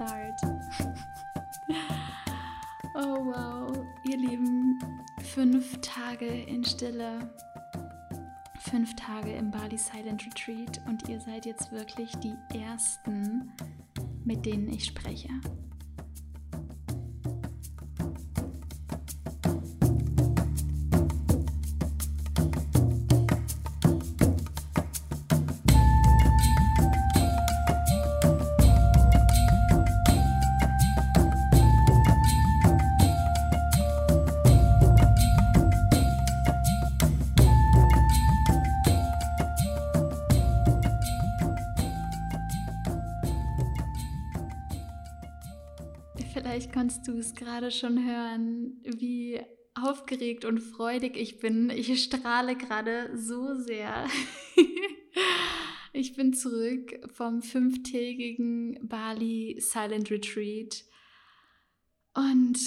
start. oh wow, ihr Lieben, fünf Tage in Stille, fünf Tage im Bali Silent Retreat und ihr seid jetzt wirklich die Ersten, mit denen ich spreche. Es gerade schon hören, wie aufgeregt und freudig ich bin. Ich strahle gerade so sehr. ich bin zurück vom fünftägigen Bali Silent Retreat und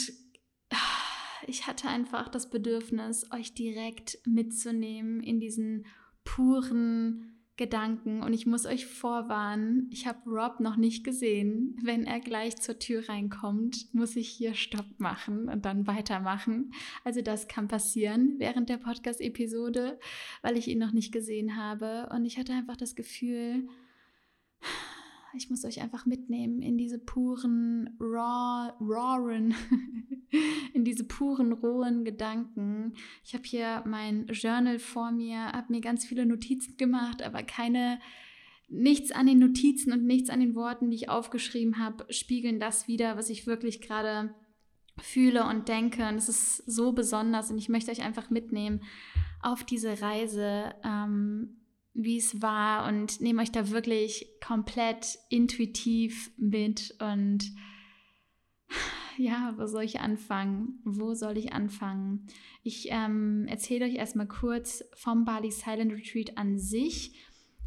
ich hatte einfach das Bedürfnis, euch direkt mitzunehmen in diesen puren, Gedanken und ich muss euch vorwarnen, ich habe Rob noch nicht gesehen. Wenn er gleich zur Tür reinkommt, muss ich hier Stopp machen und dann weitermachen. Also das kann passieren während der Podcast-Episode, weil ich ihn noch nicht gesehen habe und ich hatte einfach das Gefühl, ich muss euch einfach mitnehmen in diese puren, raw, rawen, in diese puren, rohen Gedanken. Ich habe hier mein Journal vor mir, habe mir ganz viele Notizen gemacht, aber keine, nichts an den Notizen und nichts an den Worten, die ich aufgeschrieben habe, spiegeln das wieder, was ich wirklich gerade fühle und denke. Und es ist so besonders und ich möchte euch einfach mitnehmen auf diese Reise. Ähm, wie es war und nehme euch da wirklich komplett intuitiv mit und ja, wo soll ich anfangen? Wo soll ich anfangen? Ich ähm, erzähle euch erstmal kurz vom Bali Silent Retreat an sich.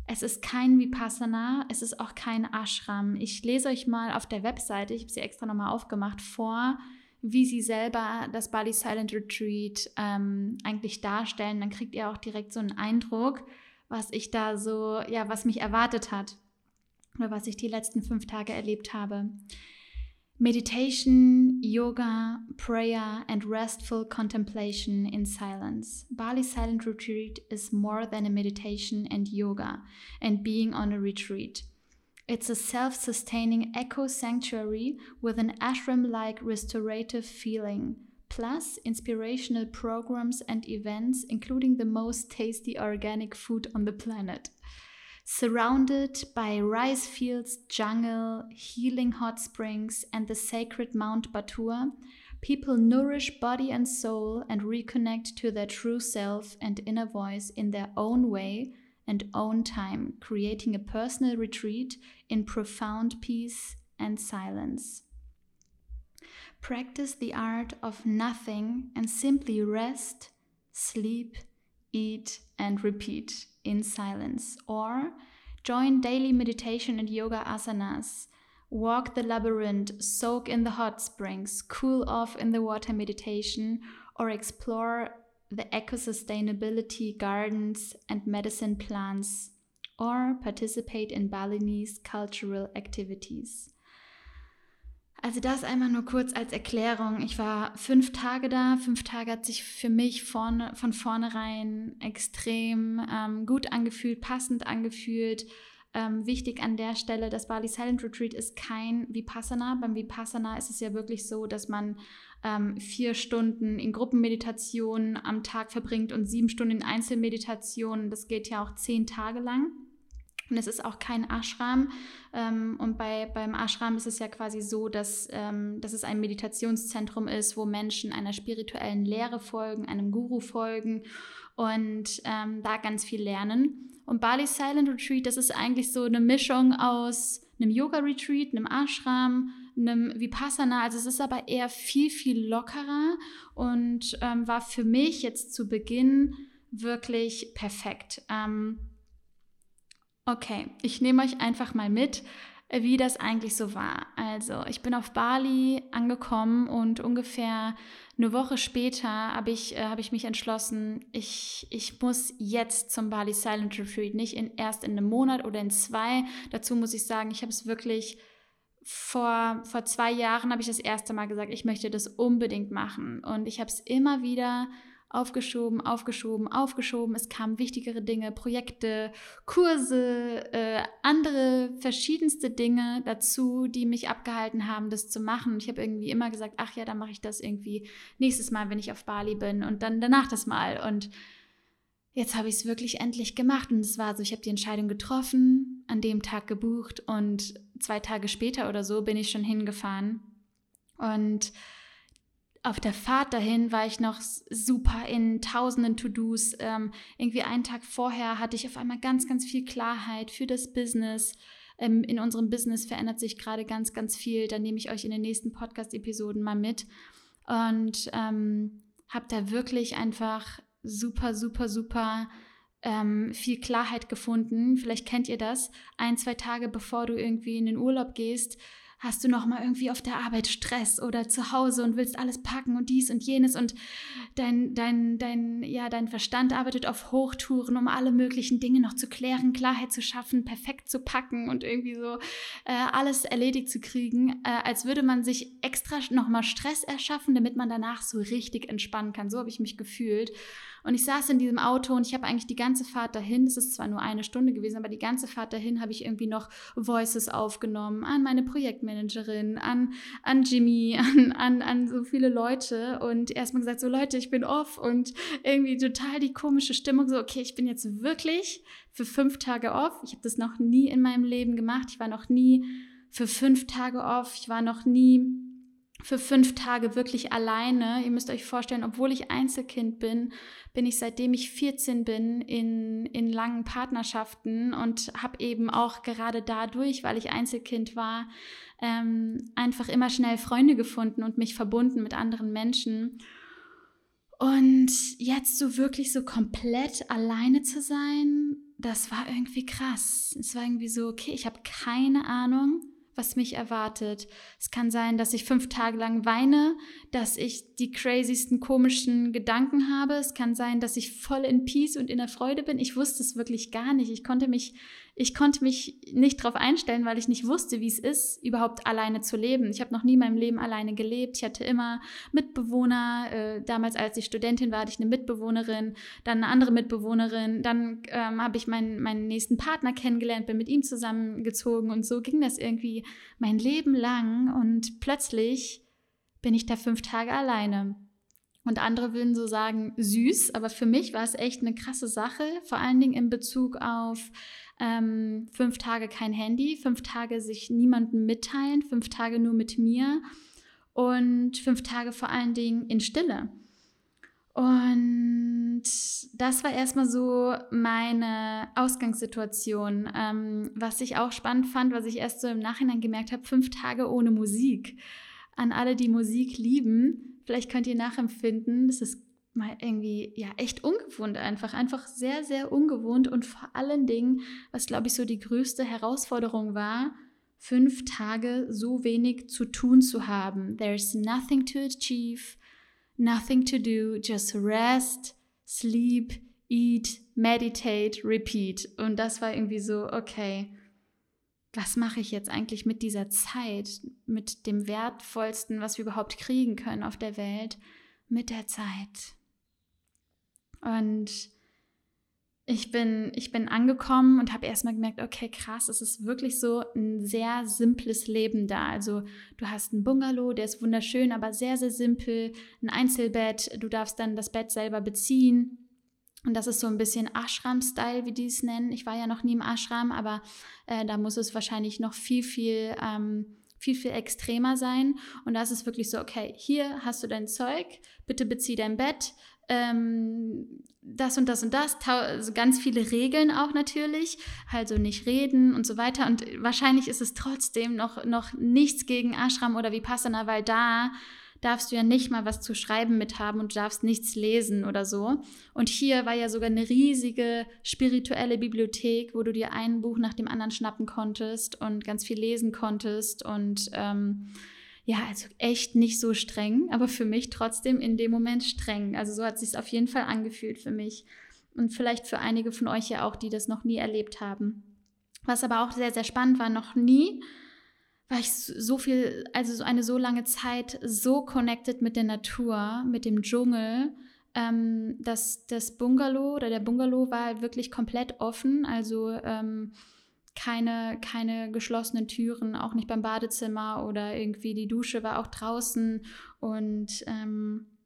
Es ist kein Vipassana, es ist auch kein Ashram. Ich lese euch mal auf der Webseite, ich habe sie extra nochmal aufgemacht, vor, wie sie selber das Bali Silent Retreat ähm, eigentlich darstellen. Dann kriegt ihr auch direkt so einen Eindruck was ich da so, ja, was mich erwartet hat oder was ich die letzten fünf Tage erlebt habe. Meditation, Yoga, Prayer, and restful contemplation in silence. Bali Silent Retreat is more than a meditation and yoga and being on a retreat. It's a self sustaining eco sanctuary with an ashram like restorative feeling plus inspirational programs and events, including the most tasty organic food on the planet. Surrounded by rice fields, jungle, healing hot springs, and the sacred Mount Batur, people nourish body and soul and reconnect to their true self and inner voice in their own way and own time, creating a personal retreat in profound peace and silence. Practice the art of nothing and simply rest, sleep, eat, and repeat in silence. Or join daily meditation and yoga asanas. Walk the labyrinth, soak in the hot springs, cool off in the water meditation, or explore the eco sustainability gardens and medicine plants, or participate in Balinese cultural activities. Also das einmal nur kurz als Erklärung. Ich war fünf Tage da. Fünf Tage hat sich für mich vorne, von vornherein extrem ähm, gut angefühlt, passend angefühlt. Ähm, wichtig an der Stelle, das Bali Silent Retreat ist kein Vipassana. Beim Vipassana ist es ja wirklich so, dass man ähm, vier Stunden in Gruppenmeditation am Tag verbringt und sieben Stunden in Einzelmeditation. Das geht ja auch zehn Tage lang. Und es ist auch kein Ashram. Ähm, und bei, beim Ashram ist es ja quasi so, dass, ähm, dass es ein Meditationszentrum ist, wo Menschen einer spirituellen Lehre folgen, einem Guru folgen und ähm, da ganz viel lernen. Und Bali Silent Retreat, das ist eigentlich so eine Mischung aus einem Yoga-Retreat, einem Ashram, einem Vipassana. Also es ist aber eher viel, viel lockerer und ähm, war für mich jetzt zu Beginn wirklich perfekt. Ähm, Okay, ich nehme euch einfach mal mit, äh, wie das eigentlich so war. Also, ich bin auf Bali angekommen und ungefähr eine Woche später habe ich, äh, hab ich mich entschlossen, ich, ich muss jetzt zum Bali Silent Retreat, nicht in, erst in einem Monat oder in zwei. Dazu muss ich sagen, ich habe es wirklich vor, vor zwei Jahren habe ich das erste Mal gesagt, ich möchte das unbedingt machen. Und ich habe es immer wieder aufgeschoben, aufgeschoben, aufgeschoben. Es kamen wichtigere Dinge, Projekte, Kurse, äh, andere verschiedenste Dinge dazu, die mich abgehalten haben, das zu machen. Und ich habe irgendwie immer gesagt, ach ja, dann mache ich das irgendwie nächstes Mal, wenn ich auf Bali bin und dann danach das Mal. Und jetzt habe ich es wirklich endlich gemacht. Und es war so, ich habe die Entscheidung getroffen, an dem Tag gebucht und zwei Tage später oder so bin ich schon hingefahren. Und auf der Fahrt dahin war ich noch super in tausenden To-Dos. Ähm, irgendwie einen Tag vorher hatte ich auf einmal ganz, ganz viel Klarheit für das Business. Ähm, in unserem Business verändert sich gerade ganz, ganz viel. Da nehme ich euch in den nächsten Podcast-Episoden mal mit. Und ähm, habe da wirklich einfach super, super, super ähm, viel Klarheit gefunden. Vielleicht kennt ihr das. Ein, zwei Tage bevor du irgendwie in den Urlaub gehst, hast du noch mal irgendwie auf der Arbeit Stress oder zu Hause und willst alles packen und dies und jenes und dein, dein, dein, ja, dein Verstand arbeitet auf Hochtouren, um alle möglichen Dinge noch zu klären, Klarheit zu schaffen, perfekt zu packen und irgendwie so äh, alles erledigt zu kriegen, äh, als würde man sich extra noch mal Stress erschaffen, damit man danach so richtig entspannen kann. So habe ich mich gefühlt. Und ich saß in diesem Auto und ich habe eigentlich die ganze Fahrt dahin, es ist zwar nur eine Stunde gewesen, aber die ganze Fahrt dahin habe ich irgendwie noch Voices aufgenommen an meine Projektmanagerin, an, an Jimmy, an, an, an so viele Leute und erstmal gesagt, so Leute, ich bin off und irgendwie total die komische Stimmung, so okay, ich bin jetzt wirklich für fünf Tage off. Ich habe das noch nie in meinem Leben gemacht. Ich war noch nie für fünf Tage off. Ich war noch nie für fünf Tage wirklich alleine. Ihr müsst euch vorstellen, obwohl ich Einzelkind bin, bin ich seitdem ich 14 bin in, in langen Partnerschaften und habe eben auch gerade dadurch, weil ich Einzelkind war, ähm, einfach immer schnell Freunde gefunden und mich verbunden mit anderen Menschen. Und jetzt so wirklich so komplett alleine zu sein, das war irgendwie krass. Es war irgendwie so, okay, ich habe keine Ahnung, was mich erwartet. Es kann sein, dass ich fünf Tage lang weine, dass ich die crazysten komischen Gedanken habe. Es kann sein, dass ich voll in Peace und in der Freude bin. Ich wusste es wirklich gar nicht. Ich konnte mich ich konnte mich nicht darauf einstellen, weil ich nicht wusste, wie es ist, überhaupt alleine zu leben. Ich habe noch nie in meinem Leben alleine gelebt. Ich hatte immer Mitbewohner. Äh, damals, als ich Studentin war, hatte ich eine Mitbewohnerin, dann eine andere Mitbewohnerin. Dann ähm, habe ich meinen, meinen nächsten Partner kennengelernt, bin mit ihm zusammengezogen und so ging das irgendwie mein Leben lang. Und plötzlich bin ich da fünf Tage alleine. Und andere würden so sagen, süß, aber für mich war es echt eine krasse Sache, vor allen Dingen in Bezug auf ähm, fünf Tage kein Handy, fünf Tage sich niemandem mitteilen, fünf Tage nur mit mir und fünf Tage vor allen Dingen in Stille. Und das war erstmal so meine Ausgangssituation. Ähm, was ich auch spannend fand, was ich erst so im Nachhinein gemerkt habe, fünf Tage ohne Musik. An alle, die Musik lieben, vielleicht könnt ihr nachempfinden, das ist mal irgendwie ja echt ungewohnt einfach, einfach sehr, sehr ungewohnt und vor allen Dingen, was glaube ich so die größte Herausforderung war, fünf Tage so wenig zu tun zu haben. There's nothing to achieve, nothing to do, just rest, sleep, eat, meditate, repeat. Und das war irgendwie so, okay, was mache ich jetzt eigentlich mit dieser Zeit, mit dem wertvollsten, was wir überhaupt kriegen können auf der Welt, mit der Zeit? Und ich bin, ich bin angekommen und habe erstmal gemerkt, okay, krass, es ist wirklich so ein sehr simples Leben da. Also du hast einen Bungalow, der ist wunderschön, aber sehr, sehr simpel, ein Einzelbett, du darfst dann das Bett selber beziehen. Und das ist so ein bisschen Ashram-Style, wie die es nennen. Ich war ja noch nie im Ashram, aber äh, da muss es wahrscheinlich noch viel, viel, ähm, viel, viel extremer sein. Und da ist es wirklich so, okay, hier hast du dein Zeug, bitte bezieh dein Bett, ähm, das und das und das, also ganz viele Regeln auch natürlich, also nicht reden und so weiter. Und wahrscheinlich ist es trotzdem noch, noch nichts gegen Ashram oder Vipassana, weil da darfst du ja nicht mal was zu schreiben mit haben und darfst nichts lesen oder so. Und hier war ja sogar eine riesige spirituelle Bibliothek, wo du dir ein Buch nach dem anderen schnappen konntest und ganz viel lesen konntest und ähm, ja, also echt nicht so streng, aber für mich trotzdem in dem Moment streng. Also so hat es sich auf jeden Fall angefühlt für mich. Und vielleicht für einige von euch ja auch, die das noch nie erlebt haben. Was aber auch sehr, sehr spannend war, noch nie war ich so viel, also so eine so lange Zeit so connected mit der Natur, mit dem Dschungel, ähm, dass das Bungalow oder der Bungalow war halt wirklich komplett offen, also ähm, keine, keine geschlossenen Türen, auch nicht beim Badezimmer oder irgendwie die Dusche war auch draußen und ähm,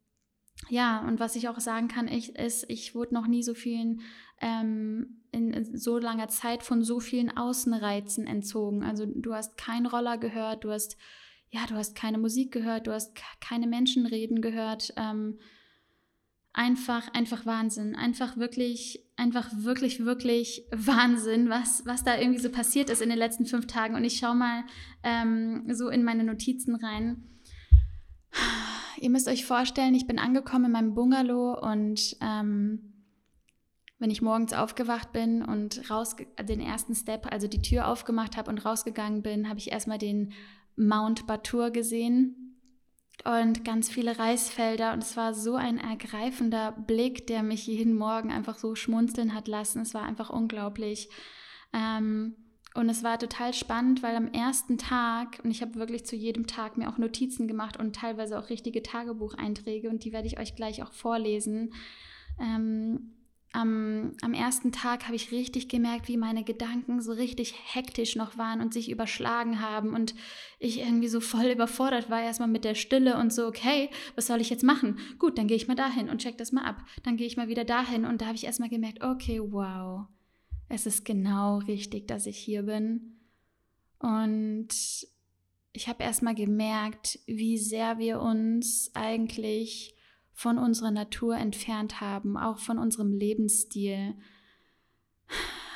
ja, und was ich auch sagen kann, ich, ist, ich wurde noch nie so vielen ähm, in so langer Zeit von so vielen Außenreizen entzogen. Also du hast keinen Roller gehört, du hast, ja, du hast keine Musik gehört, du hast keine Menschenreden gehört. Ähm, einfach, einfach Wahnsinn. Einfach wirklich, einfach wirklich, wirklich Wahnsinn, was, was da irgendwie so passiert ist in den letzten fünf Tagen. Und ich schaue mal ähm, so in meine Notizen rein. Ihr müsst euch vorstellen, ich bin angekommen in meinem Bungalow und ähm, wenn ich morgens aufgewacht bin und raus den ersten Step, also die Tür aufgemacht habe und rausgegangen bin, habe ich erstmal den Mount Batur gesehen und ganz viele Reisfelder und es war so ein ergreifender Blick, der mich jeden Morgen einfach so schmunzeln hat lassen. Es war einfach unglaublich. Ähm, und es war total spannend, weil am ersten Tag, und ich habe wirklich zu jedem Tag mir auch Notizen gemacht und teilweise auch richtige Tagebucheinträge, und die werde ich euch gleich auch vorlesen. Ähm, am, am ersten Tag habe ich richtig gemerkt, wie meine Gedanken so richtig hektisch noch waren und sich überschlagen haben und ich irgendwie so voll überfordert war erstmal mit der Stille und so, okay, was soll ich jetzt machen? Gut, dann gehe ich mal dahin und check das mal ab. Dann gehe ich mal wieder dahin und da habe ich erstmal gemerkt, okay, wow, es ist genau richtig, dass ich hier bin. Und ich habe erstmal gemerkt, wie sehr wir uns eigentlich von unserer Natur entfernt haben, auch von unserem Lebensstil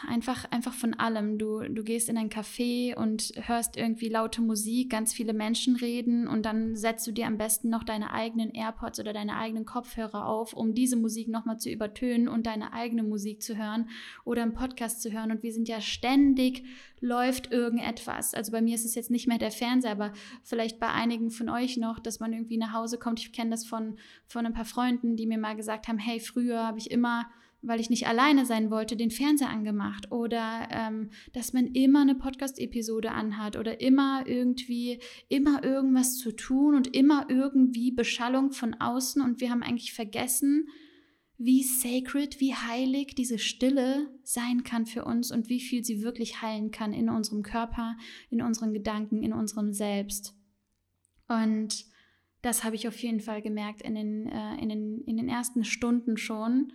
einfach, einfach von allem. Du, du gehst in ein Café und hörst irgendwie laute Musik, ganz viele Menschen reden und dann setzt du dir am besten noch deine eigenen AirPods oder deine eigenen Kopfhörer auf, um diese Musik nochmal zu übertönen und deine eigene Musik zu hören oder einen Podcast zu hören. Und wir sind ja ständig, läuft irgendetwas. Also bei mir ist es jetzt nicht mehr der Fernseher, aber vielleicht bei einigen von euch noch, dass man irgendwie nach Hause kommt. Ich kenne das von, von ein paar Freunden, die mir mal gesagt haben, hey, früher habe ich immer weil ich nicht alleine sein wollte, den Fernseher angemacht oder ähm, dass man immer eine Podcast-Episode anhat oder immer irgendwie, immer irgendwas zu tun und immer irgendwie Beschallung von außen und wir haben eigentlich vergessen, wie sacred, wie heilig diese Stille sein kann für uns und wie viel sie wirklich heilen kann in unserem Körper, in unseren Gedanken, in unserem Selbst. Und das habe ich auf jeden Fall gemerkt in den, äh, in den, in den ersten Stunden schon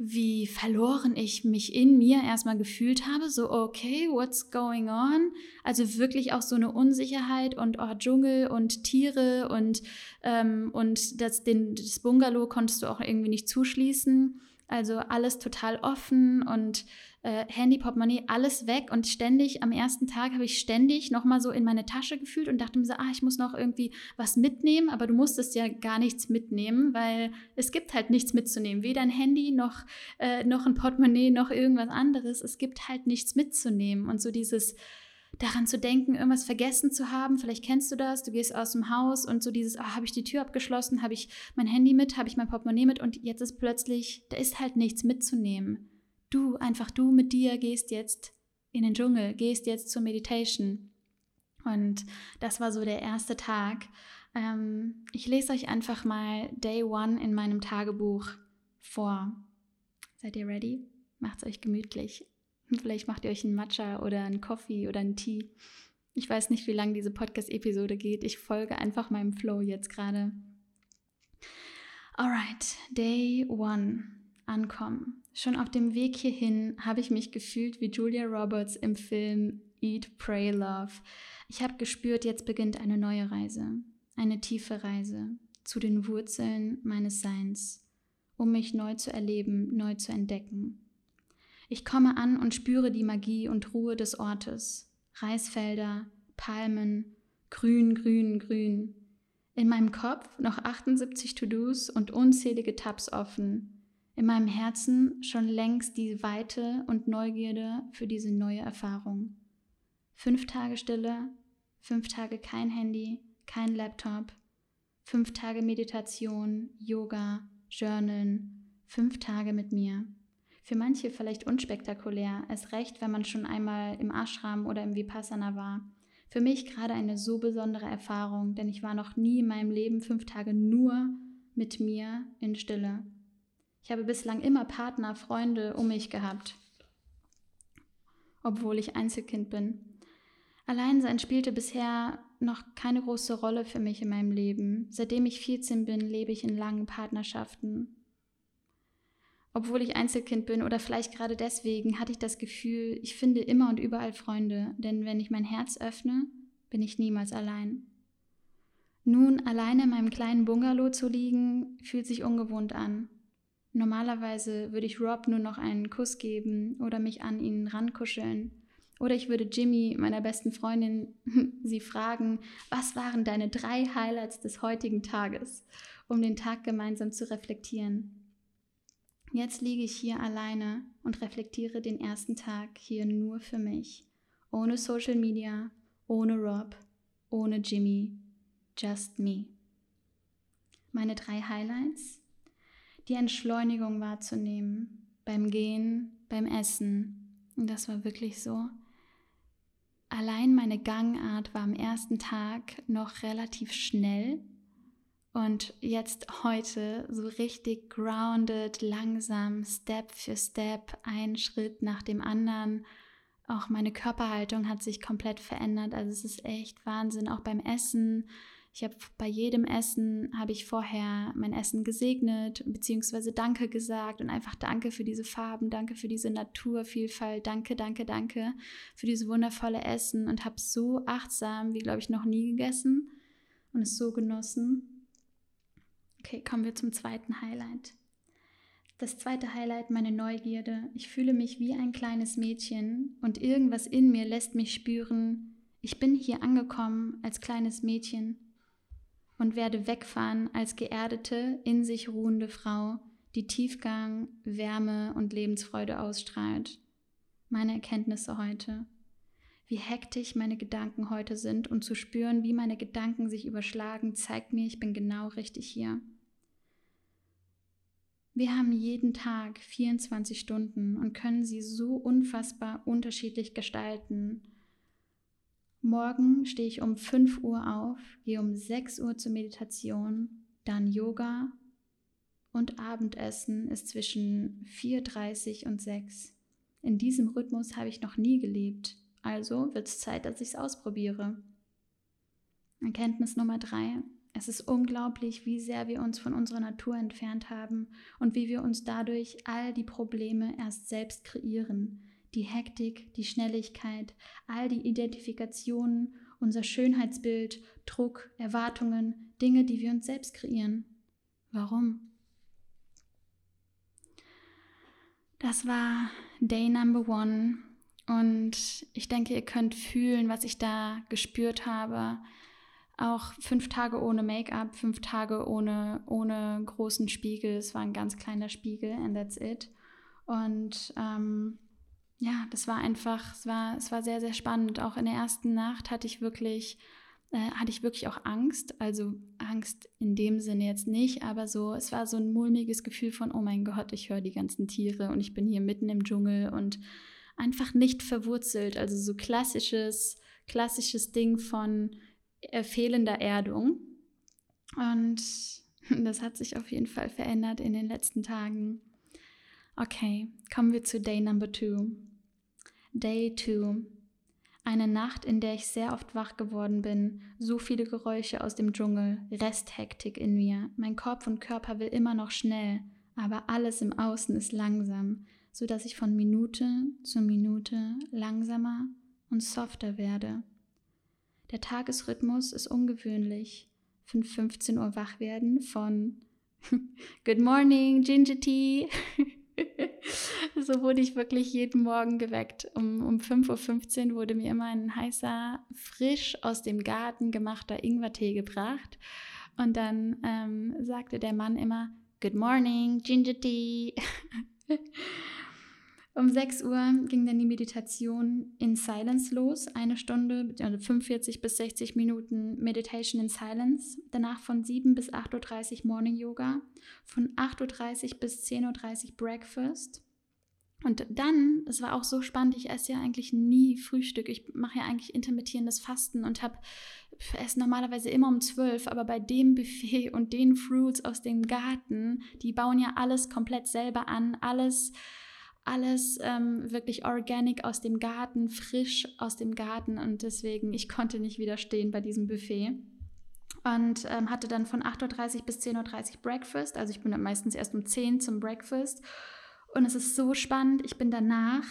wie verloren ich mich in mir erstmal gefühlt habe. So, okay, what's going on? Also wirklich auch so eine Unsicherheit und oh, Dschungel und Tiere und, ähm, und das, den, das Bungalow konntest du auch irgendwie nicht zuschließen. Also alles total offen und äh, Handy, Portemonnaie, alles weg. Und ständig, am ersten Tag habe ich ständig nochmal so in meine Tasche gefühlt und dachte mir so, ah, ich muss noch irgendwie was mitnehmen. Aber du musstest ja gar nichts mitnehmen, weil es gibt halt nichts mitzunehmen. Weder ein Handy noch, äh, noch ein Portemonnaie noch irgendwas anderes. Es gibt halt nichts mitzunehmen. Und so dieses daran zu denken, irgendwas vergessen zu haben. Vielleicht kennst du das, du gehst aus dem Haus und so dieses, oh, habe ich die Tür abgeschlossen, habe ich mein Handy mit, habe ich mein Portemonnaie mit und jetzt ist plötzlich, da ist halt nichts mitzunehmen. Du, einfach du mit dir gehst jetzt in den Dschungel, gehst jetzt zur Meditation. Und das war so der erste Tag. Ähm, ich lese euch einfach mal Day One in meinem Tagebuch vor. Seid ihr ready? Macht's euch gemütlich. Vielleicht macht ihr euch einen Matcha oder einen Coffee oder einen Tee. Ich weiß nicht, wie lange diese Podcast-Episode geht. Ich folge einfach meinem Flow jetzt gerade. Alright, Day One. Ankommen. Schon auf dem Weg hierhin habe ich mich gefühlt wie Julia Roberts im Film Eat, Pray, Love. Ich habe gespürt, jetzt beginnt eine neue Reise. Eine tiefe Reise zu den Wurzeln meines Seins, um mich neu zu erleben, neu zu entdecken. Ich komme an und spüre die Magie und Ruhe des Ortes. Reisfelder, Palmen, grün, grün, grün. In meinem Kopf noch 78 To-Dos und unzählige Tabs offen. In meinem Herzen schon längst die Weite und Neugierde für diese neue Erfahrung. Fünf Tage Stille, fünf Tage kein Handy, kein Laptop, fünf Tage Meditation, Yoga, Journalen, fünf Tage mit mir. Für manche vielleicht unspektakulär, es recht, wenn man schon einmal im Ashram oder im Vipassana war. Für mich gerade eine so besondere Erfahrung, denn ich war noch nie in meinem Leben fünf Tage nur mit mir in Stille. Ich habe bislang immer Partner, Freunde um mich gehabt, obwohl ich Einzelkind bin. Alleinsein spielte bisher noch keine große Rolle für mich in meinem Leben. Seitdem ich 14 bin, lebe ich in langen Partnerschaften. Obwohl ich Einzelkind bin oder vielleicht gerade deswegen, hatte ich das Gefühl, ich finde immer und überall Freunde, denn wenn ich mein Herz öffne, bin ich niemals allein. Nun, alleine in meinem kleinen Bungalow zu liegen, fühlt sich ungewohnt an. Normalerweise würde ich Rob nur noch einen Kuss geben oder mich an ihn rankuscheln. Oder ich würde Jimmy, meiner besten Freundin, sie fragen, was waren deine drei Highlights des heutigen Tages, um den Tag gemeinsam zu reflektieren. Jetzt liege ich hier alleine und reflektiere den ersten Tag hier nur für mich, ohne Social Media, ohne Rob, ohne Jimmy, just me. Meine drei Highlights? Die Entschleunigung wahrzunehmen, beim Gehen, beim Essen. Und das war wirklich so. Allein meine Gangart war am ersten Tag noch relativ schnell und jetzt heute so richtig grounded, langsam, Step für Step, ein Schritt nach dem anderen. Auch meine Körperhaltung hat sich komplett verändert. Also es ist echt Wahnsinn, auch beim Essen. Ich habe bei jedem Essen habe ich vorher mein Essen gesegnet beziehungsweise Danke gesagt und einfach Danke für diese Farben, Danke für diese Naturvielfalt, Danke, Danke, Danke für dieses wundervolle Essen und habe so achtsam wie glaube ich noch nie gegessen und es so genossen. Okay, kommen wir zum zweiten Highlight. Das zweite Highlight, meine Neugierde. Ich fühle mich wie ein kleines Mädchen und irgendwas in mir lässt mich spüren, ich bin hier angekommen als kleines Mädchen und werde wegfahren als geerdete, in sich ruhende Frau, die Tiefgang, Wärme und Lebensfreude ausstrahlt. Meine Erkenntnisse heute. Wie hektisch meine Gedanken heute sind und zu spüren, wie meine Gedanken sich überschlagen, zeigt mir, ich bin genau richtig hier. Wir haben jeden Tag 24 Stunden und können sie so unfassbar unterschiedlich gestalten Morgen stehe ich um 5 Uhr auf, gehe um 6 Uhr zur Meditation, dann Yoga und Abendessen ist zwischen 4.30 und 6. In diesem Rhythmus habe ich noch nie gelebt, also wird es Zeit, dass ich es ausprobiere. Erkenntnis Nummer 3. Es ist unglaublich, wie sehr wir uns von unserer Natur entfernt haben und wie wir uns dadurch all die Probleme erst selbst kreieren die Hektik, die Schnelligkeit, all die Identifikationen, unser Schönheitsbild, Druck, Erwartungen, Dinge, die wir uns selbst kreieren. Warum? Das war Day Number One und ich denke, ihr könnt fühlen, was ich da gespürt habe. Auch fünf Tage ohne Make-up, fünf Tage ohne, ohne großen Spiegel. Es war ein ganz kleiner Spiegel and that's it. Und ähm, ja, das war einfach, es war, es war sehr, sehr spannend. Auch in der ersten Nacht hatte ich wirklich, äh, hatte ich wirklich auch Angst. Also Angst in dem Sinne jetzt nicht, aber so, es war so ein mulmiges Gefühl von, oh mein Gott, ich höre die ganzen Tiere und ich bin hier mitten im Dschungel und einfach nicht verwurzelt. Also so klassisches, klassisches Ding von äh, fehlender Erdung. Und das hat sich auf jeden Fall verändert in den letzten Tagen. Okay, kommen wir zu Day Number Two. Day 2. Eine Nacht, in der ich sehr oft wach geworden bin, so viele Geräusche aus dem Dschungel, Resthektik in mir. Mein Kopf und Körper will immer noch schnell, aber alles im Außen ist langsam, so dass ich von Minute zu Minute langsamer und softer werde. Der Tagesrhythmus ist ungewöhnlich. 5.15 Uhr wach werden von Good morning, Ginger Tea. so wurde ich wirklich jeden Morgen geweckt. Um, um 5.15 Uhr wurde mir immer ein heißer, frisch aus dem Garten gemachter Ingwertee gebracht. Und dann ähm, sagte der Mann immer, Good morning, Ginger Tea. um 6 Uhr ging dann die Meditation in Silence los. Eine Stunde, also 45 bis 60 Minuten Meditation in Silence. Danach von 7 bis 8.30 Uhr Morning Yoga. Von 8.30 Uhr bis 10.30 Uhr Breakfast Und dann, es war auch so spannend, ich esse ja eigentlich nie Frühstück. Ich mache ja eigentlich intermittierendes Fasten und habe esse normalerweise immer um zwölf, aber bei dem Buffet und den Fruits aus dem Garten, die bauen ja alles komplett selber an, alles, alles ähm, wirklich organic aus dem Garten, frisch aus dem Garten und deswegen, ich konnte nicht widerstehen bei diesem Buffet. Und ähm, hatte dann von 8.30 Uhr bis 10.30 Uhr Breakfast, also ich bin dann meistens erst um 10 zum Breakfast. Und es ist so spannend. Ich bin danach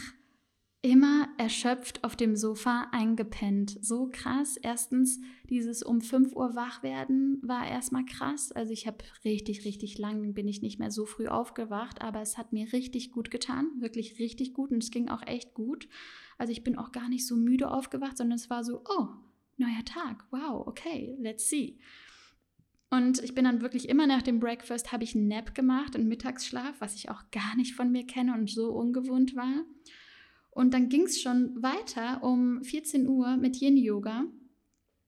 immer erschöpft auf dem Sofa eingepennt. So krass. Erstens, dieses um 5 Uhr wach werden war erstmal krass. Also ich habe richtig, richtig lang, bin ich nicht mehr so früh aufgewacht, aber es hat mir richtig gut getan. Wirklich richtig gut und es ging auch echt gut. Also ich bin auch gar nicht so müde aufgewacht, sondern es war so, oh, neuer Tag. Wow, okay, let's see. Und ich bin dann wirklich immer nach dem Breakfast, habe ich einen Nap gemacht, einen Mittagsschlaf, was ich auch gar nicht von mir kenne und so ungewohnt war. Und dann ging es schon weiter um 14 Uhr mit Yin Yoga.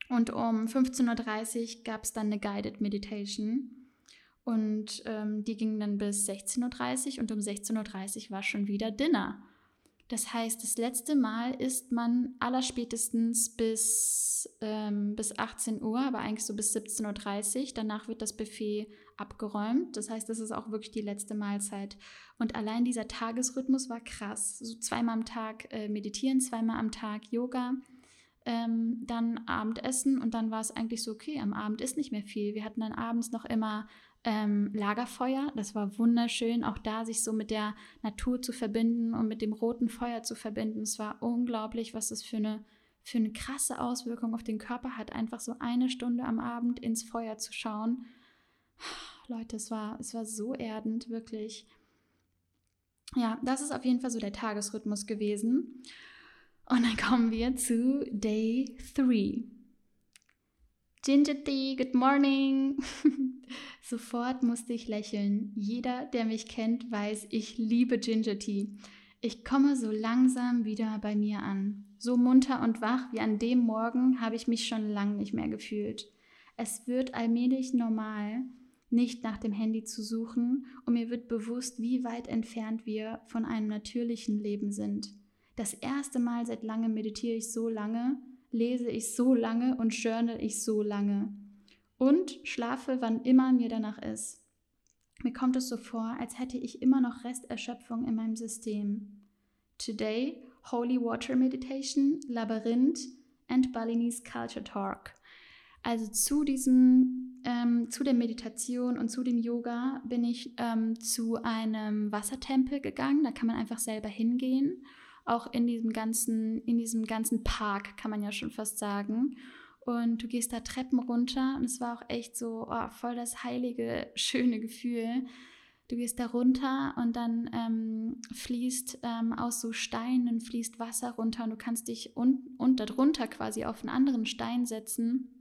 Und um 15.30 Uhr gab es dann eine Guided Meditation. Und ähm, die ging dann bis 16.30 Uhr und um 16.30 Uhr war schon wieder Dinner. Das heißt, das letzte Mal isst man allerspätestens bis, ähm, bis 18 Uhr, aber eigentlich so bis 17.30 Uhr. Danach wird das Buffet abgeräumt. Das heißt, das ist auch wirklich die letzte Mahlzeit. Und allein dieser Tagesrhythmus war krass. So zweimal am Tag äh, meditieren, zweimal am Tag Yoga. Ähm, dann Abendessen und dann war es eigentlich so, okay, am Abend ist nicht mehr viel. Wir hatten dann abends noch immer ähm, Lagerfeuer. Das war wunderschön, auch da sich so mit der Natur zu verbinden und mit dem roten Feuer zu verbinden. Es war unglaublich, was das für eine, für eine krasse Auswirkung auf den Körper hat, einfach so eine Stunde am Abend ins Feuer zu schauen. Leute, es war, es war so erdend, wirklich. Ja, das ist auf jeden Fall so der Tagesrhythmus gewesen. Und dann kommen wir zu Day 3. Ginger Tea, good morning. Sofort musste ich lächeln. Jeder, der mich kennt, weiß, ich liebe Ginger Tea. Ich komme so langsam wieder bei mir an. So munter und wach wie an dem Morgen habe ich mich schon lang nicht mehr gefühlt. Es wird allmählich normal, nicht nach dem Handy zu suchen, und mir wird bewusst, wie weit entfernt wir von einem natürlichen Leben sind. Das erste Mal seit langem meditiere ich so lange, lese ich so lange und journal ich so lange und schlafe, wann immer mir danach ist. Mir kommt es so vor, als hätte ich immer noch Resterschöpfung in meinem System. Today, Holy Water Meditation, Labyrinth and Balinese Culture Talk. Also zu diesem, ähm, zu der Meditation und zu dem Yoga bin ich ähm, zu einem Wassertempel gegangen. Da kann man einfach selber hingehen. Auch in diesem ganzen, in diesem ganzen Park kann man ja schon fast sagen und du gehst da Treppen runter und es war auch echt so oh, voll das heilige, schöne Gefühl. Du gehst da runter und dann ähm, fließt ähm, aus so Steinen fließt Wasser runter und du kannst dich un und darunter quasi auf einen anderen Stein setzen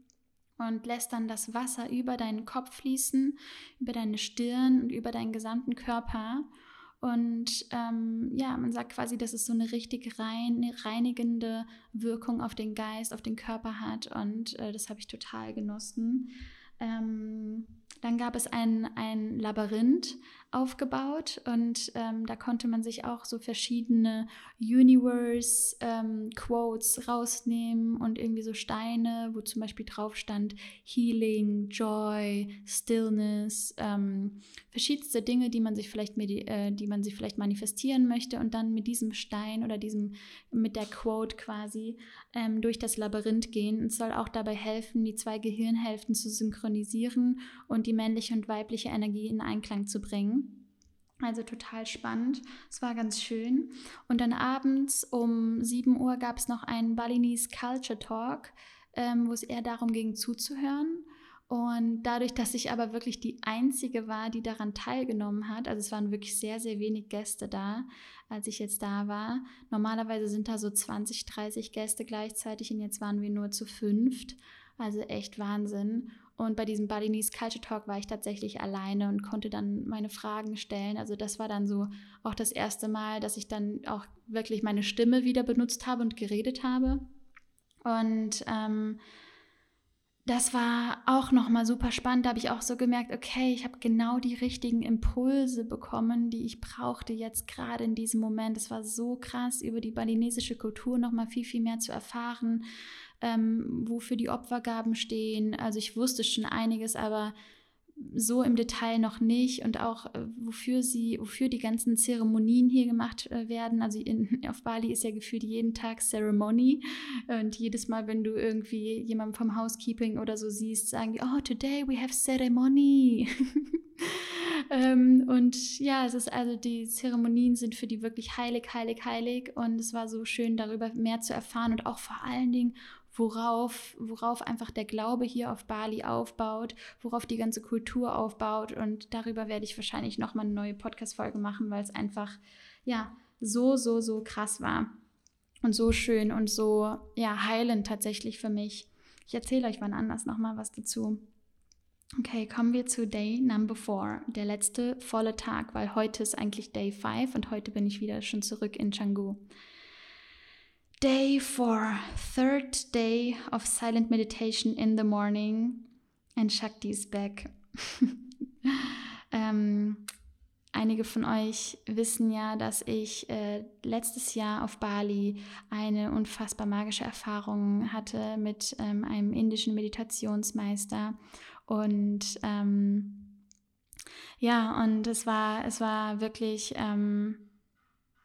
und lässt dann das Wasser über deinen Kopf fließen, über deine Stirn und über deinen gesamten Körper. Und ähm, ja, man sagt quasi, dass es so eine richtig rein, reinigende Wirkung auf den Geist, auf den Körper hat. Und äh, das habe ich total genossen. Ähm, dann gab es ein, ein Labyrinth aufgebaut und ähm, da konnte man sich auch so verschiedene Universe-Quotes ähm, rausnehmen und irgendwie so Steine, wo zum Beispiel drauf stand Healing, Joy, Stillness, ähm, verschiedenste Dinge, die man sich vielleicht äh, die man sich vielleicht manifestieren möchte und dann mit diesem Stein oder diesem mit der Quote quasi ähm, durch das Labyrinth gehen. Es soll auch dabei helfen, die zwei Gehirnhälften zu synchronisieren und die männliche und weibliche Energie in Einklang zu bringen. Also total spannend. Es war ganz schön. Und dann abends um 7 Uhr gab es noch einen Balinese Culture Talk, ähm, wo es eher darum ging, zuzuhören. Und dadurch, dass ich aber wirklich die Einzige war, die daran teilgenommen hat, also es waren wirklich sehr, sehr wenig Gäste da, als ich jetzt da war. Normalerweise sind da so 20, 30 Gäste gleichzeitig und jetzt waren wir nur zu fünft. Also echt Wahnsinn. Und bei diesem Balinese Culture Talk war ich tatsächlich alleine und konnte dann meine Fragen stellen. Also das war dann so auch das erste Mal, dass ich dann auch wirklich meine Stimme wieder benutzt habe und geredet habe. Und ähm, das war auch nochmal super spannend. Da habe ich auch so gemerkt, okay, ich habe genau die richtigen Impulse bekommen, die ich brauchte jetzt gerade in diesem Moment. Es war so krass, über die balinesische Kultur nochmal viel, viel mehr zu erfahren, ähm, wofür die Opfergaben stehen. Also ich wusste schon einiges, aber so im Detail noch nicht und auch äh, wofür sie, wofür die ganzen Zeremonien hier gemacht äh, werden. Also in, auf Bali ist ja gefühlt jeden Tag Ceremony und jedes Mal, wenn du irgendwie jemanden vom Housekeeping oder so siehst, sagen die, oh, today we have Ceremony. ähm, und ja, es ist also, die Zeremonien sind für die wirklich heilig, heilig, heilig und es war so schön, darüber mehr zu erfahren und auch vor allen Dingen, worauf, worauf einfach der Glaube hier auf Bali aufbaut, worauf die ganze Kultur aufbaut. Und darüber werde ich wahrscheinlich nochmal eine neue Podcast-Folge machen, weil es einfach, ja, so, so, so krass war. Und so schön und so, ja, heilend tatsächlich für mich. Ich erzähle euch wann anders nochmal was dazu. Okay, kommen wir zu Day Number 4, der letzte volle Tag, weil heute ist eigentlich Day 5 und heute bin ich wieder schon zurück in Canggu. Day four, third day of silent meditation in the morning, and Shakti is back. ähm, einige von euch wissen ja, dass ich äh, letztes Jahr auf Bali eine unfassbar magische Erfahrung hatte mit ähm, einem indischen Meditationsmeister. Und ähm, ja, und es war, es war wirklich ähm,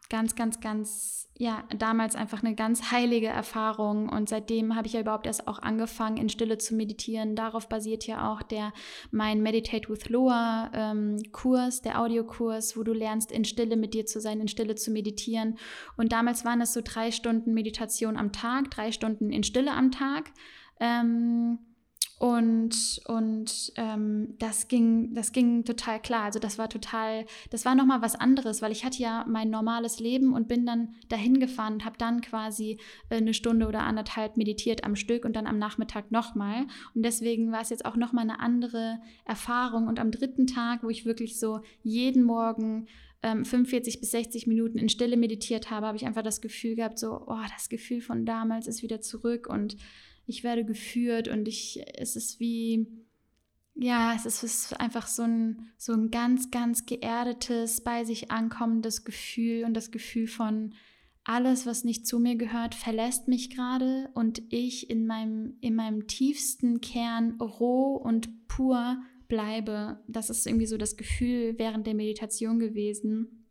ganz, ganz, ganz, ja, damals einfach eine ganz heilige Erfahrung. Und seitdem habe ich ja überhaupt erst auch angefangen, in Stille zu meditieren. Darauf basiert ja auch der mein Meditate with Loa ähm, Kurs, der Audiokurs, wo du lernst, in Stille mit dir zu sein, in Stille zu meditieren. Und damals waren es so drei Stunden Meditation am Tag, drei Stunden in Stille am Tag. Ähm, und, und ähm, das, ging, das ging total klar. Also das war total, das war nochmal was anderes, weil ich hatte ja mein normales Leben und bin dann dahin gefahren und habe dann quasi äh, eine Stunde oder anderthalb meditiert am Stück und dann am Nachmittag nochmal. Und deswegen war es jetzt auch nochmal eine andere Erfahrung. Und am dritten Tag, wo ich wirklich so jeden Morgen 45 ähm, bis 60 Minuten in Stille meditiert habe, habe ich einfach das Gefühl gehabt, so, oh, das Gefühl von damals ist wieder zurück und ich werde geführt und ich, es ist wie, ja, es ist einfach so ein, so ein ganz, ganz geerdetes, bei sich ankommendes Gefühl und das Gefühl von alles, was nicht zu mir gehört, verlässt mich gerade und ich in meinem, in meinem tiefsten Kern roh und pur bleibe. Das ist irgendwie so das Gefühl während der Meditation gewesen.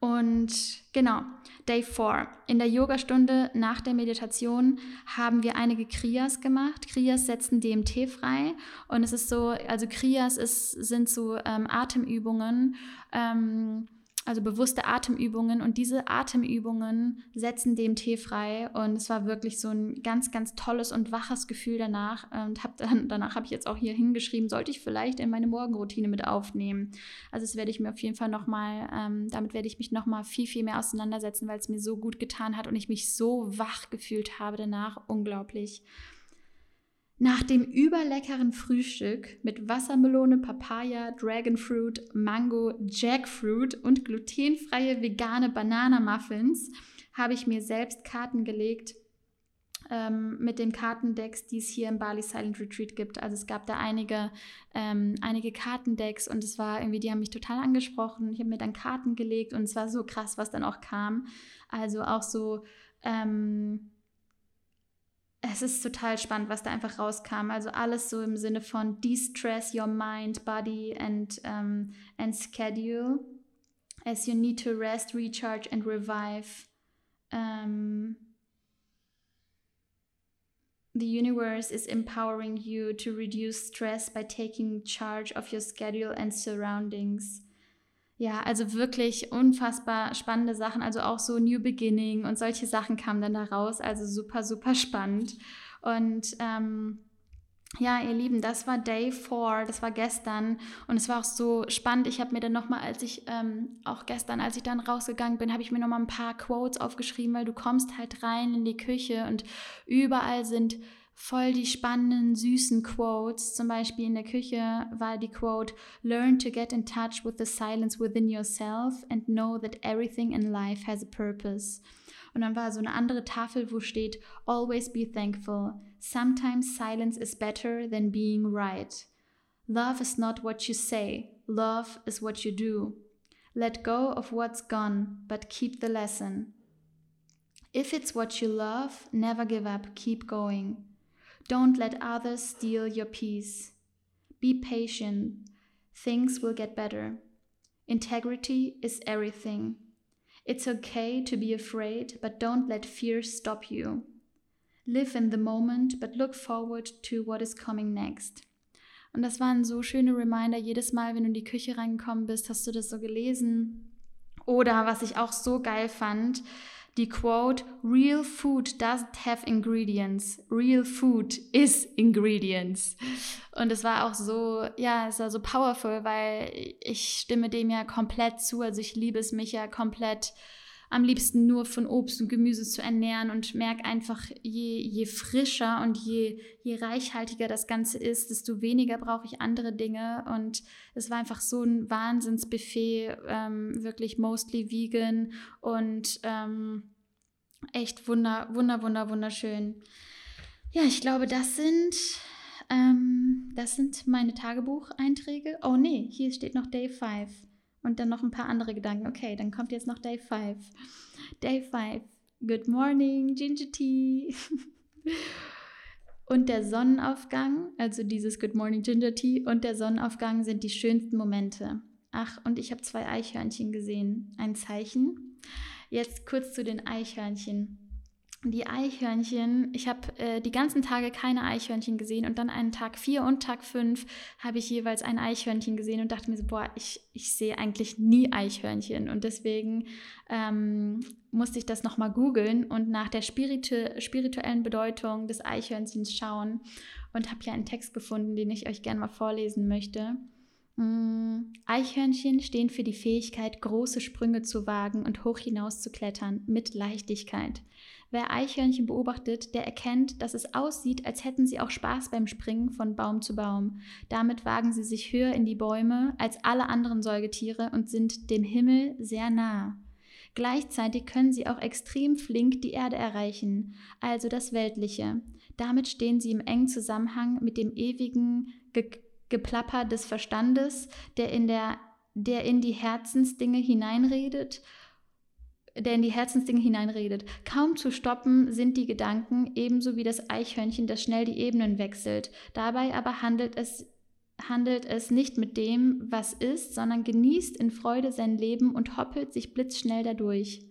Und genau, Day 4. In der Yogastunde nach der Meditation haben wir einige Kriyas gemacht. Kriyas setzen DMT frei. Und es ist so, also Kriyas ist, sind so ähm, Atemübungen. Ähm, also bewusste Atemübungen und diese Atemübungen setzen DMT frei und es war wirklich so ein ganz, ganz tolles und waches Gefühl danach und hab dann, danach habe ich jetzt auch hier hingeschrieben, sollte ich vielleicht in meine Morgenroutine mit aufnehmen. Also das werde ich mir auf jeden Fall nochmal, ähm, damit werde ich mich nochmal viel, viel mehr auseinandersetzen, weil es mir so gut getan hat und ich mich so wach gefühlt habe danach, unglaublich. Nach dem überleckeren Frühstück mit Wassermelone, Papaya, Dragonfruit, Mango, Jackfruit und glutenfreie vegane Bananamuffins habe ich mir selbst Karten gelegt ähm, mit den Kartendecks, die es hier im Bali Silent Retreat gibt. Also es gab da einige, ähm, einige Kartendecks und es war irgendwie, die haben mich total angesprochen. Ich habe mir dann Karten gelegt und es war so krass, was dann auch kam. Also auch so ähm, es ist total spannend, was da einfach rauskam. Also alles so im Sinne von de-stress your mind, body and, um, and schedule as you need to rest, recharge and revive. Um, the universe is empowering you to reduce stress by taking charge of your schedule and surroundings. Ja, also wirklich unfassbar spannende Sachen, also auch so New Beginning und solche Sachen kamen dann da raus, also super, super spannend. Und ähm, ja, ihr Lieben, das war Day 4, das war gestern und es war auch so spannend. Ich habe mir dann nochmal, als ich ähm, auch gestern, als ich dann rausgegangen bin, habe ich mir nochmal ein paar Quotes aufgeschrieben, weil du kommst halt rein in die Küche und überall sind voll die spannenden, süßen Quotes. Zum Beispiel in der Küche war die Quote, Learn to get in touch with the silence within yourself and know that everything in life has a purpose. Und dann war so eine andere Tafel, wo steht, Always be thankful. Sometimes silence is better than being right. Love is not what you say, love is what you do. Let go of what's gone, but keep the lesson. If it's what you love, never give up, keep going. Don't let others steal your peace. Be patient, things will get better. Integrity is everything. It's okay to be afraid, but don't let fear stop you. Live in the moment, but look forward to what is coming next. Und das waren so schöne Reminder. Jedes Mal, wenn du in die Küche reingekommen bist, hast du das so gelesen. Oder was ich auch so geil fand, die Quote, Real food doesn't have ingredients. Real food is ingredients. Und es war auch so, ja, es war so powerful, weil ich stimme dem ja komplett zu. Also ich liebe es mich ja komplett am liebsten nur von Obst und Gemüse zu ernähren und merke einfach, je, je frischer und je, je reichhaltiger das Ganze ist, desto weniger brauche ich andere Dinge. Und es war einfach so ein Wahnsinnsbuffet, ähm, wirklich mostly vegan und ähm, echt wunder, wunder, wunder, wunderschön. Ja, ich glaube, das sind, ähm, das sind meine Tagebucheinträge. Oh nee, hier steht noch Day 5 und dann noch ein paar andere Gedanken. Okay, dann kommt jetzt noch Day 5. Day 5. Good morning, Ginger Tea. und der Sonnenaufgang, also dieses Good morning, Ginger Tea und der Sonnenaufgang sind die schönsten Momente. Ach, und ich habe zwei Eichhörnchen gesehen. Ein Zeichen. Jetzt kurz zu den Eichhörnchen die Eichhörnchen, ich habe äh, die ganzen Tage keine Eichhörnchen gesehen und dann einen Tag 4 und Tag 5 habe ich jeweils ein Eichhörnchen gesehen und dachte mir so, boah, ich, ich sehe eigentlich nie Eichhörnchen und deswegen ähm, musste ich das nochmal googeln und nach der spiritu spirituellen Bedeutung des Eichhörnchens schauen und habe hier einen Text gefunden, den ich euch gerne mal vorlesen möchte. Mm, Eichhörnchen stehen für die Fähigkeit, große Sprünge zu wagen und hoch hinaus zu klettern mit Leichtigkeit. Wer Eichhörnchen beobachtet, der erkennt, dass es aussieht, als hätten sie auch Spaß beim Springen von Baum zu Baum. Damit wagen sie sich höher in die Bäume als alle anderen Säugetiere und sind dem Himmel sehr nah. Gleichzeitig können sie auch extrem flink die Erde erreichen, also das Weltliche. Damit stehen sie im engen Zusammenhang mit dem ewigen Ge Geplapper des Verstandes, der in, der, der in die Herzensdinge hineinredet der in die Herzensdinge hineinredet. Kaum zu stoppen sind die Gedanken, ebenso wie das Eichhörnchen, das schnell die Ebenen wechselt. Dabei aber handelt es, handelt es nicht mit dem, was ist, sondern genießt in Freude sein Leben und hoppelt sich blitzschnell dadurch.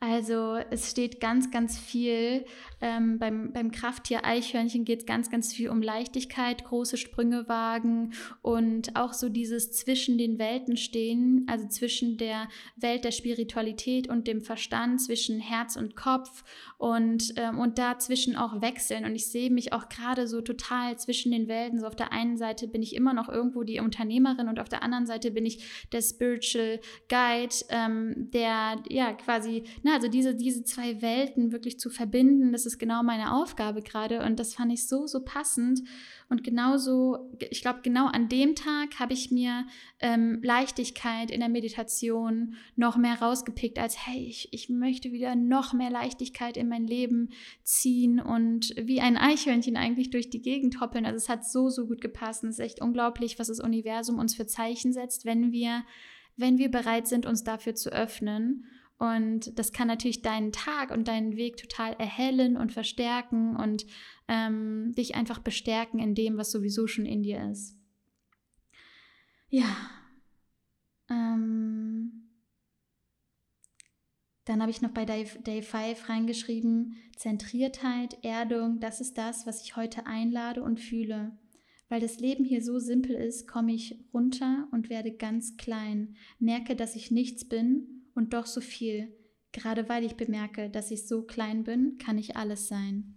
Also es steht ganz, ganz viel. Ähm, beim, beim Krafttier Eichhörnchen geht es ganz, ganz viel um Leichtigkeit, große Sprünge wagen und auch so dieses zwischen den Welten stehen, also zwischen der Welt der Spiritualität und dem Verstand, zwischen Herz und Kopf und, ähm, und dazwischen auch wechseln. Und ich sehe mich auch gerade so total zwischen den Welten. So auf der einen Seite bin ich immer noch irgendwo die Unternehmerin und auf der anderen Seite bin ich der Spiritual Guide, ähm, der ja quasi na, also diese, diese zwei Welten wirklich zu verbinden, das ist genau meine Aufgabe gerade und das fand ich so, so passend. Und genauso, ich glaube, genau an dem Tag habe ich mir ähm, Leichtigkeit in der Meditation noch mehr rausgepickt, als hey, ich, ich möchte wieder noch mehr Leichtigkeit in mein Leben ziehen und wie ein Eichhörnchen eigentlich durch die Gegend hoppeln. Also es hat so, so gut gepasst. Und es ist echt unglaublich, was das Universum uns für Zeichen setzt, wenn wir, wenn wir bereit sind, uns dafür zu öffnen. Und das kann natürlich deinen Tag und deinen Weg total erhellen und verstärken und ähm, dich einfach bestärken in dem, was sowieso schon in dir ist. Ja. Ähm, dann habe ich noch bei Day, Day 5 reingeschrieben, Zentriertheit, Erdung, das ist das, was ich heute einlade und fühle. Weil das Leben hier so simpel ist, komme ich runter und werde ganz klein, merke, dass ich nichts bin und doch so viel. Gerade weil ich bemerke, dass ich so klein bin, kann ich alles sein.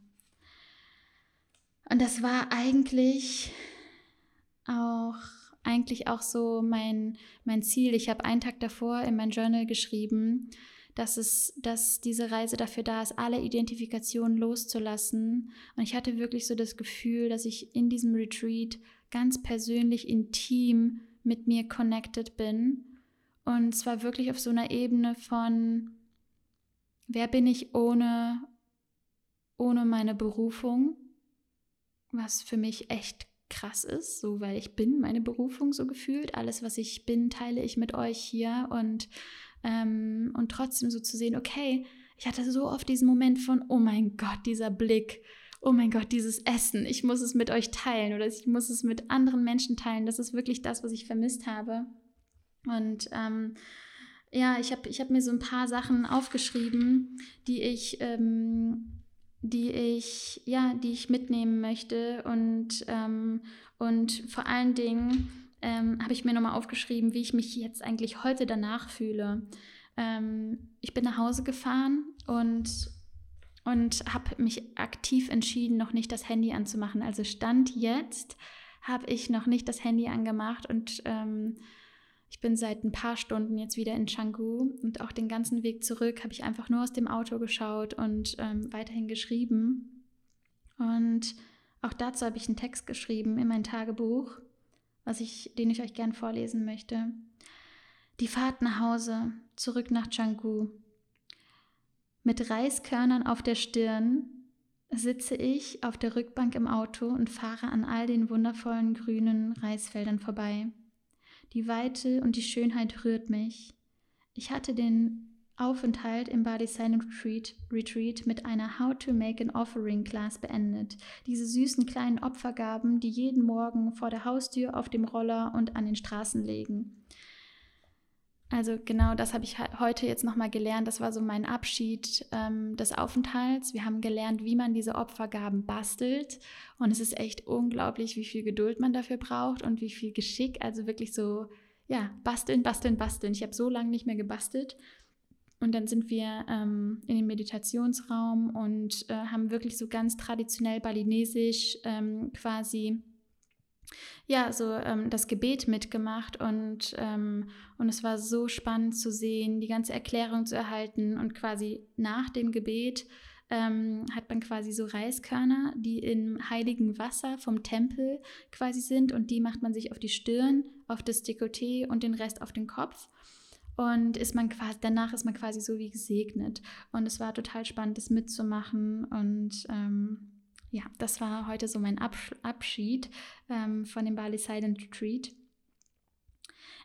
Und das war eigentlich auch eigentlich auch so mein, mein Ziel. Ich habe einen Tag davor in mein Journal geschrieben, dass es, dass diese Reise dafür da ist, alle Identifikationen loszulassen. Und ich hatte wirklich so das Gefühl, dass ich in diesem Retreat ganz persönlich intim mit mir connected bin und zwar wirklich auf so einer Ebene von, wer bin ich ohne, ohne meine Berufung, was für mich echt krass ist, so weil ich bin meine Berufung so gefühlt. Alles, was ich bin, teile ich mit euch hier und, ähm, und trotzdem so zu sehen, okay, ich hatte so oft diesen Moment von, oh mein Gott, dieser Blick, oh mein Gott, dieses Essen, ich muss es mit euch teilen oder ich muss es mit anderen Menschen teilen. Das ist wirklich das, was ich vermisst habe. Und ähm, ja, ich habe ich hab mir so ein paar Sachen aufgeschrieben, die ich ähm, die ich, ja, die ich mitnehmen möchte. Und, ähm, und vor allen Dingen ähm, habe ich mir nochmal aufgeschrieben, wie ich mich jetzt eigentlich heute danach fühle. Ähm, ich bin nach Hause gefahren und, und habe mich aktiv entschieden, noch nicht das Handy anzumachen. Also Stand jetzt habe ich noch nicht das Handy angemacht und ähm, ich bin seit ein paar Stunden jetzt wieder in Canggu und auch den ganzen Weg zurück habe ich einfach nur aus dem Auto geschaut und ähm, weiterhin geschrieben. Und auch dazu habe ich einen Text geschrieben in mein Tagebuch, was ich, den ich euch gern vorlesen möchte. Die Fahrt nach Hause, zurück nach Canggu. Mit Reiskörnern auf der Stirn sitze ich auf der Rückbank im Auto und fahre an all den wundervollen grünen Reisfeldern vorbei. Die Weite und die Schönheit rührt mich. Ich hatte den Aufenthalt im Body Silent Retreat, Retreat mit einer How to Make an Offering Class beendet. Diese süßen kleinen Opfergaben, die jeden Morgen vor der Haustür, auf dem Roller und an den Straßen legen. Also genau das habe ich heute jetzt nochmal gelernt. Das war so mein Abschied ähm, des Aufenthalts. Wir haben gelernt, wie man diese Opfergaben bastelt. Und es ist echt unglaublich, wie viel Geduld man dafür braucht und wie viel Geschick. Also wirklich so, ja, basteln, basteln, basteln. Ich habe so lange nicht mehr gebastelt. Und dann sind wir ähm, in den Meditationsraum und äh, haben wirklich so ganz traditionell balinesisch ähm, quasi ja, so ähm, das Gebet mitgemacht und, ähm, und es war so spannend zu sehen, die ganze Erklärung zu erhalten und quasi nach dem Gebet ähm, hat man quasi so Reiskörner, die im heiligen Wasser vom Tempel quasi sind und die macht man sich auf die Stirn, auf das Dekolleté und den Rest auf den Kopf. Und ist man quasi, danach ist man quasi so wie gesegnet. Und es war total spannend, das mitzumachen. Und ähm, ja, das war heute so mein Abschied ähm, von dem Bali Silent Retreat.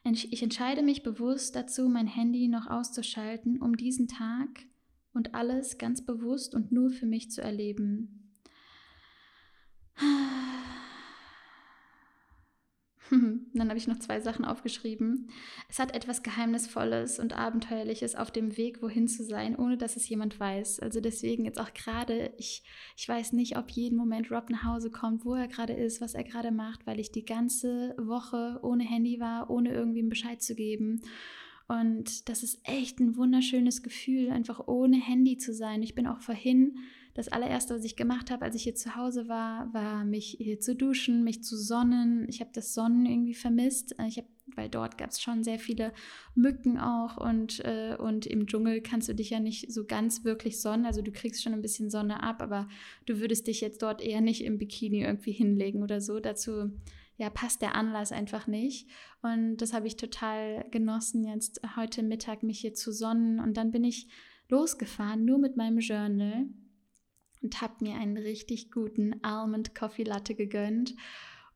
Ich entscheide mich bewusst dazu, mein Handy noch auszuschalten, um diesen Tag und alles ganz bewusst und nur für mich zu erleben. Dann habe ich noch zwei Sachen aufgeschrieben. Es hat etwas Geheimnisvolles und Abenteuerliches auf dem Weg, wohin zu sein, ohne dass es jemand weiß. Also deswegen jetzt auch gerade, ich, ich weiß nicht, ob jeden Moment Rob nach Hause kommt, wo er gerade ist, was er gerade macht, weil ich die ganze Woche ohne Handy war, ohne irgendwie einen Bescheid zu geben. Und das ist echt ein wunderschönes Gefühl, einfach ohne Handy zu sein. Ich bin auch vorhin das allererste, was ich gemacht habe, als ich hier zu Hause war, war mich hier zu duschen, mich zu sonnen. Ich habe das Sonnen irgendwie vermisst. Äh, ich habe weil dort gab es schon sehr viele Mücken auch und, äh, und im Dschungel kannst du dich ja nicht so ganz wirklich sonnen. Also du kriegst schon ein bisschen Sonne ab, aber du würdest dich jetzt dort eher nicht im Bikini irgendwie hinlegen oder so. Dazu ja, passt der Anlass einfach nicht. Und das habe ich total genossen, jetzt heute Mittag mich hier zu sonnen. Und dann bin ich losgefahren, nur mit meinem Journal und habe mir einen richtig guten Almond Coffee Latte gegönnt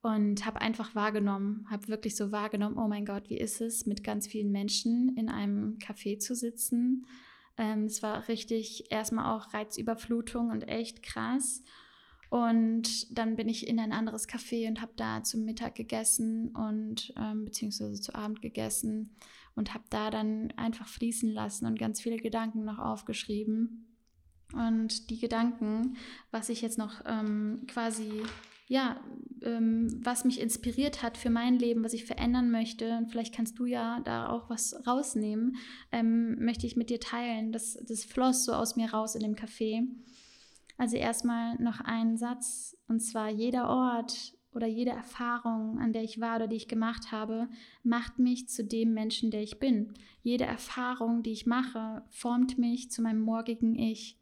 und habe einfach wahrgenommen, habe wirklich so wahrgenommen, oh mein Gott, wie ist es, mit ganz vielen Menschen in einem Café zu sitzen. Ähm, es war richtig erstmal auch Reizüberflutung und echt krass. Und dann bin ich in ein anderes Café und habe da zum Mittag gegessen und ähm, beziehungsweise zu Abend gegessen und habe da dann einfach fließen lassen und ganz viele Gedanken noch aufgeschrieben. Und die Gedanken, was ich jetzt noch ähm, quasi, ja, ähm, was mich inspiriert hat für mein Leben, was ich verändern möchte, und vielleicht kannst du ja da auch was rausnehmen, ähm, möchte ich mit dir teilen. Das, das floss so aus mir raus in dem Café. Also erstmal noch ein Satz, und zwar jeder Ort oder jede Erfahrung, an der ich war oder die ich gemacht habe, macht mich zu dem Menschen, der ich bin. Jede Erfahrung, die ich mache, formt mich zu meinem morgigen Ich.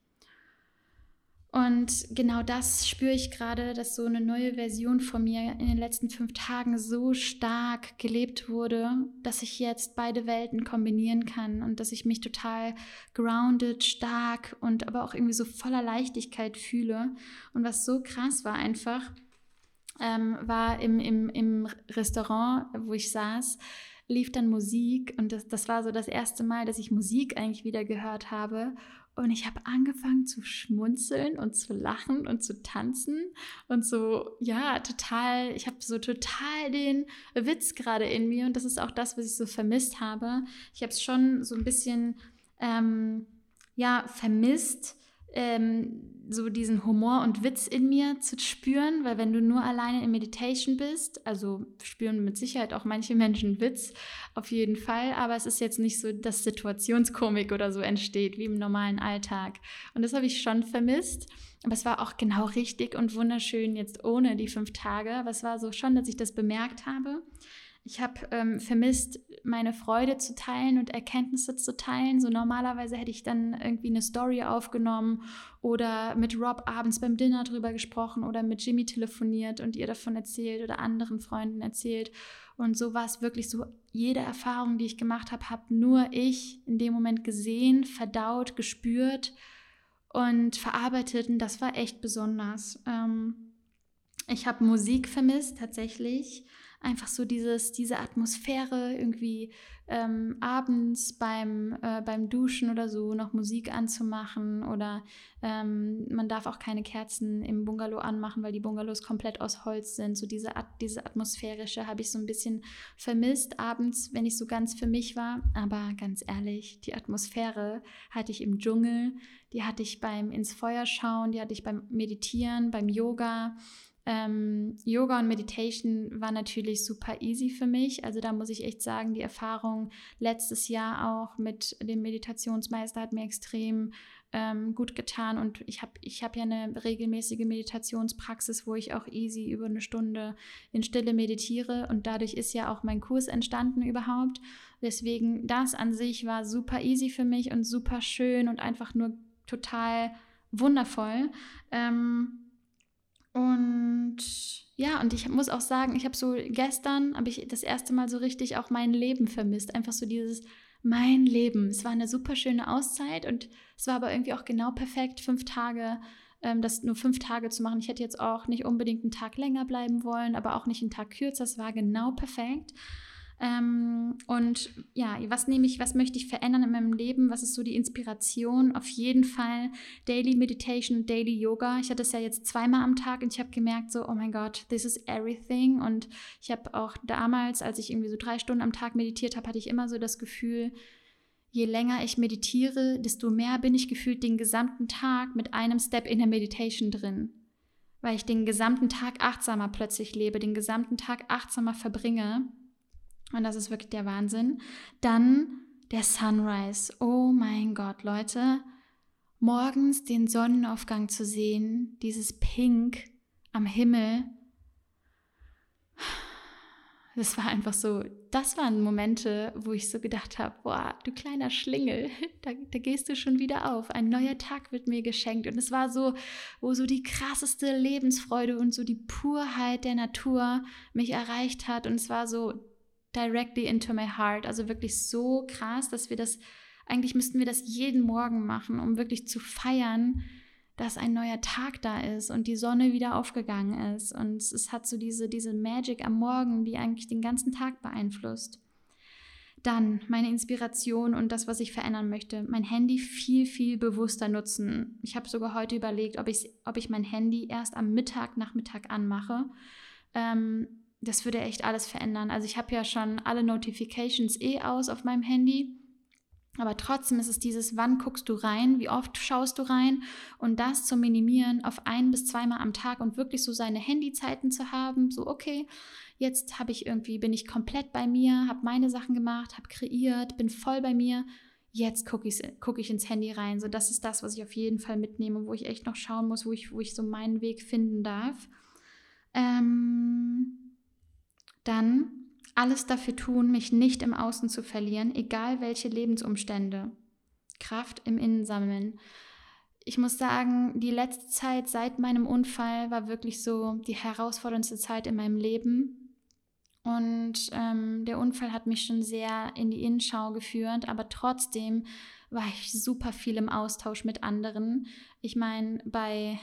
Und genau das spüre ich gerade, dass so eine neue Version von mir in den letzten fünf Tagen so stark gelebt wurde, dass ich jetzt beide Welten kombinieren kann und dass ich mich total grounded, stark und aber auch irgendwie so voller Leichtigkeit fühle. Und was so krass war einfach, ähm, war im, im, im Restaurant, wo ich saß, lief dann Musik und das, das war so das erste Mal, dass ich Musik eigentlich wieder gehört habe und ich habe angefangen zu schmunzeln und zu lachen und zu tanzen und so, ja, total, ich habe so total den Witz gerade in mir und das ist auch das, was ich so vermisst habe. Ich habe es schon so ein bisschen, ähm, ja, vermisst, ähm, so diesen Humor und Witz in mir zu spüren, weil wenn du nur alleine in Meditation bist, also spüren mit Sicherheit auch manche Menschen Witz, auf jeden Fall, aber es ist jetzt nicht so, dass Situationskomik oder so entsteht wie im normalen Alltag. Und das habe ich schon vermisst. Aber es war auch genau richtig und wunderschön jetzt ohne die fünf Tage. Aber es war so schon, dass ich das bemerkt habe. Ich habe ähm, vermisst, meine Freude zu teilen und Erkenntnisse zu teilen. So normalerweise hätte ich dann irgendwie eine Story aufgenommen oder mit Rob abends beim Dinner drüber gesprochen oder mit Jimmy telefoniert und ihr davon erzählt oder anderen Freunden erzählt. Und so war es wirklich so, jede Erfahrung, die ich gemacht habe, habe nur ich in dem Moment gesehen, verdaut, gespürt und verarbeitet. Und das war echt besonders. Ähm, ich habe Musik vermisst tatsächlich einfach so dieses, diese Atmosphäre irgendwie ähm, abends beim, äh, beim Duschen oder so noch Musik anzumachen oder ähm, man darf auch keine Kerzen im Bungalow anmachen, weil die Bungalows komplett aus Holz sind. So diese, diese atmosphärische habe ich so ein bisschen vermisst abends, wenn ich so ganz für mich war. Aber ganz ehrlich, die Atmosphäre hatte ich im Dschungel, die hatte ich beim ins Feuer schauen, die hatte ich beim Meditieren, beim Yoga. Ähm, Yoga und Meditation war natürlich super easy für mich. Also da muss ich echt sagen, die Erfahrung letztes Jahr auch mit dem Meditationsmeister hat mir extrem ähm, gut getan. Und ich habe ich hab ja eine regelmäßige Meditationspraxis, wo ich auch easy über eine Stunde in Stille meditiere. Und dadurch ist ja auch mein Kurs entstanden überhaupt. Deswegen, das an sich war super easy für mich und super schön und einfach nur total wundervoll. Ähm, und ja, und ich muss auch sagen, ich habe so gestern, habe ich das erste Mal so richtig auch mein Leben vermisst. Einfach so dieses mein Leben. Es war eine super schöne Auszeit und es war aber irgendwie auch genau perfekt, fünf Tage, ähm, das nur fünf Tage zu machen. Ich hätte jetzt auch nicht unbedingt einen Tag länger bleiben wollen, aber auch nicht einen Tag kürzer. Es war genau perfekt. Ähm, und ja, was nehme ich, was möchte ich verändern in meinem Leben? Was ist so die Inspiration? Auf jeden Fall Daily Meditation, Daily Yoga. Ich hatte es ja jetzt zweimal am Tag und ich habe gemerkt, so, oh mein Gott, this is everything. Und ich habe auch damals, als ich irgendwie so drei Stunden am Tag meditiert habe, hatte ich immer so das Gefühl, je länger ich meditiere, desto mehr bin ich gefühlt den gesamten Tag mit einem Step in der Meditation drin. Weil ich den gesamten Tag achtsamer plötzlich lebe, den gesamten Tag achtsamer verbringe. Und das ist wirklich der Wahnsinn. Dann der Sunrise. Oh mein Gott, Leute. Morgens den Sonnenaufgang zu sehen, dieses Pink am Himmel. Das war einfach so, das waren Momente, wo ich so gedacht habe, boah, du kleiner Schlingel, da, da, gehst du schon wieder auf. Ein neuer Tag wird mir geschenkt. Und es war so, wo so die krasseste Lebensfreude und so die Purheit der Natur mich erreicht hat. Und es war so, directly into my heart. Also wirklich so krass, dass wir das, eigentlich müssten wir das jeden Morgen machen, um wirklich zu feiern, dass ein neuer Tag da ist und die Sonne wieder aufgegangen ist. Und es hat so diese, diese Magic am Morgen, die eigentlich den ganzen Tag beeinflusst. Dann meine Inspiration und das, was ich verändern möchte. Mein Handy viel, viel bewusster nutzen. Ich habe sogar heute überlegt, ob ich, ob ich mein Handy erst am Mittag, Nachmittag anmache. Ähm, das würde echt alles verändern. Also ich habe ja schon alle Notifications eh aus auf meinem Handy. Aber trotzdem ist es dieses, wann guckst du rein, wie oft schaust du rein und das zu minimieren auf ein bis zweimal am Tag und wirklich so seine Handyzeiten zu haben, so okay, jetzt habe ich irgendwie, bin ich komplett bei mir, habe meine Sachen gemacht, habe kreiert, bin voll bei mir, jetzt gucke ich, guck ich ins Handy rein. So, das ist das, was ich auf jeden Fall mitnehme, wo ich echt noch schauen muss, wo ich, wo ich so meinen Weg finden darf. Ähm, dann alles dafür tun, mich nicht im Außen zu verlieren, egal welche Lebensumstände. Kraft im Innen sammeln. ich muss sagen, die letzte Zeit seit meinem Unfall war wirklich so die herausforderndste Zeit in meinem Leben. Und ähm, der Unfall hat mich schon sehr in die Innenschau geführt, aber trotzdem war ich super viel im Austausch mit anderen. Ich meine, bei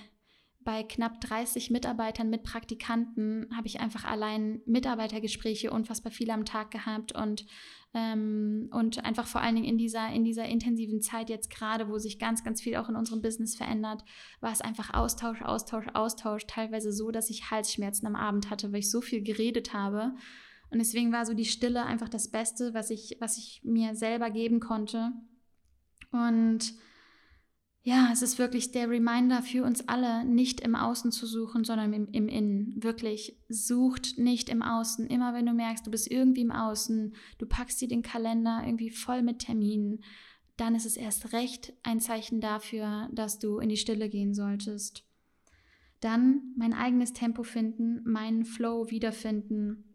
bei knapp 30 Mitarbeitern mit Praktikanten habe ich einfach allein Mitarbeitergespräche unfassbar viele am Tag gehabt und, ähm, und einfach vor allen Dingen in dieser, in dieser intensiven Zeit jetzt gerade, wo sich ganz, ganz viel auch in unserem Business verändert, war es einfach Austausch, Austausch, Austausch, teilweise so, dass ich Halsschmerzen am Abend hatte, weil ich so viel geredet habe. Und deswegen war so die Stille einfach das Beste, was ich, was ich mir selber geben konnte. Und ja, es ist wirklich der Reminder für uns alle, nicht im Außen zu suchen, sondern im, im Innen. Wirklich, sucht nicht im Außen. Immer wenn du merkst, du bist irgendwie im Außen, du packst dir den Kalender irgendwie voll mit Terminen, dann ist es erst recht ein Zeichen dafür, dass du in die Stille gehen solltest. Dann mein eigenes Tempo finden, meinen Flow wiederfinden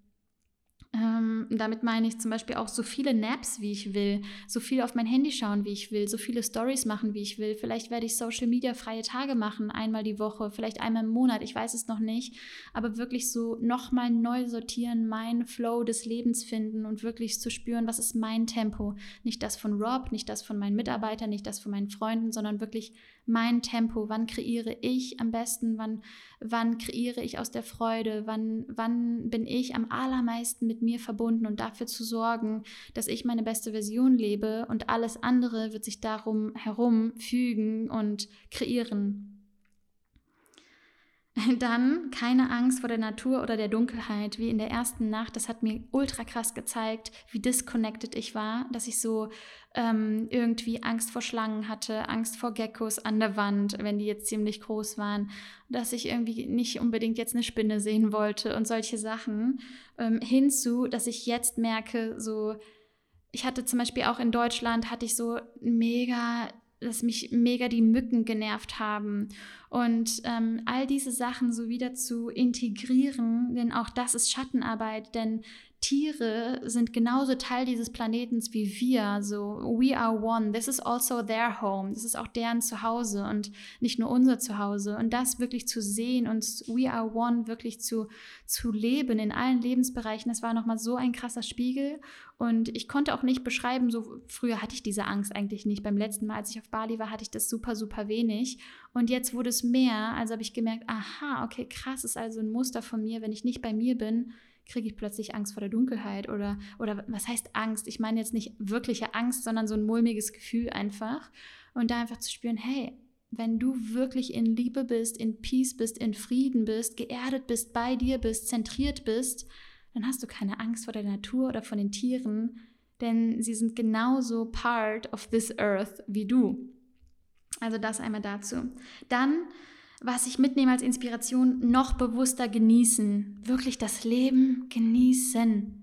ähm, damit meine ich zum Beispiel auch so viele Naps, wie ich will, so viel auf mein Handy schauen, wie ich will, so viele Stories machen, wie ich will. Vielleicht werde ich Social Media freie Tage machen, einmal die Woche, vielleicht einmal im Monat, ich weiß es noch nicht. Aber wirklich so nochmal neu sortieren, meinen Flow des Lebens finden und wirklich zu spüren, was ist mein Tempo. Nicht das von Rob, nicht das von meinen Mitarbeitern, nicht das von meinen Freunden, sondern wirklich mein Tempo. Wann kreiere ich am besten? Wann, wann kreiere ich aus der Freude? Wann, wann bin ich am allermeisten mit mir verbunden und dafür zu sorgen, dass ich meine beste Version lebe und alles andere wird sich darum herum fügen und kreieren. Dann keine Angst vor der Natur oder der Dunkelheit, wie in der ersten Nacht. Das hat mir ultra krass gezeigt, wie disconnected ich war, dass ich so ähm, irgendwie Angst vor Schlangen hatte, Angst vor Geckos an der Wand, wenn die jetzt ziemlich groß waren, dass ich irgendwie nicht unbedingt jetzt eine Spinne sehen wollte und solche Sachen. Ähm, hinzu, dass ich jetzt merke, so, ich hatte zum Beispiel auch in Deutschland, hatte ich so mega dass mich mega die Mücken genervt haben. Und ähm, all diese Sachen so wieder zu integrieren, denn auch das ist Schattenarbeit, denn Tiere sind genauso Teil dieses Planetens wie wir. So, we are one. This is also their home. Das ist auch deren Zuhause und nicht nur unser Zuhause. Und das wirklich zu sehen und we are one wirklich zu, zu leben in allen Lebensbereichen, das war nochmal so ein krasser Spiegel. Und ich konnte auch nicht beschreiben, so früher hatte ich diese Angst eigentlich nicht. Beim letzten Mal, als ich auf Bali war, hatte ich das super, super wenig. Und jetzt wurde es mehr. Also habe ich gemerkt, aha, okay, krass, ist also ein Muster von mir, wenn ich nicht bei mir bin kriege ich plötzlich Angst vor der Dunkelheit oder, oder was heißt Angst? Ich meine jetzt nicht wirkliche Angst, sondern so ein mulmiges Gefühl einfach. Und da einfach zu spüren, hey, wenn du wirklich in Liebe bist, in Peace bist, in Frieden bist, geerdet bist, bei dir bist, zentriert bist, dann hast du keine Angst vor der Natur oder von den Tieren, denn sie sind genauso part of this earth wie du. Also das einmal dazu. Dann was ich mitnehme als Inspiration, noch bewusster genießen. Wirklich das Leben genießen.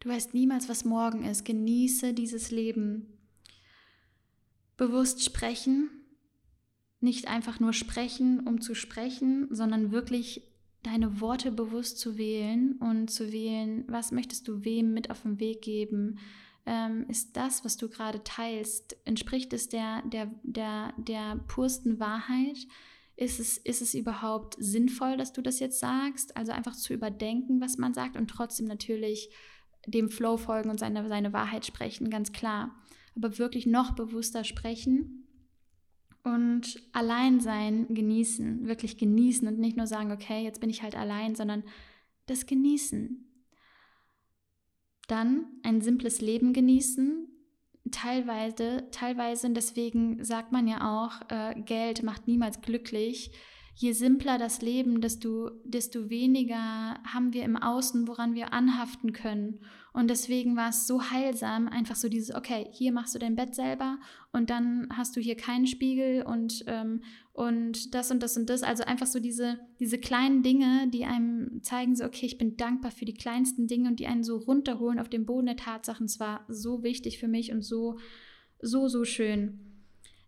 Du weißt niemals, was morgen ist. Genieße dieses Leben. Bewusst sprechen. Nicht einfach nur sprechen, um zu sprechen, sondern wirklich deine Worte bewusst zu wählen und zu wählen, was möchtest du wem mit auf den Weg geben. Ähm, ist das, was du gerade teilst, entspricht es der, der, der, der pursten Wahrheit? Ist es, ist es überhaupt sinnvoll, dass du das jetzt sagst? Also einfach zu überdenken, was man sagt und trotzdem natürlich dem Flow folgen und seine, seine Wahrheit sprechen, ganz klar. Aber wirklich noch bewusster sprechen und allein sein genießen, wirklich genießen und nicht nur sagen, okay, jetzt bin ich halt allein, sondern das genießen. Dann ein simples Leben genießen, teilweise, teilweise, deswegen sagt man ja auch, äh, Geld macht niemals glücklich. Je simpler das Leben, desto, desto weniger haben wir im Außen, woran wir anhaften können. Und deswegen war es so heilsam, einfach so dieses, okay, hier machst du dein Bett selber und dann hast du hier keinen Spiegel und, ähm, und das und das und das. Also einfach so diese, diese kleinen Dinge, die einem zeigen, so, okay, ich bin dankbar für die kleinsten Dinge und die einen so runterholen auf den Boden der Tatsachen. Es war so wichtig für mich und so, so, so schön.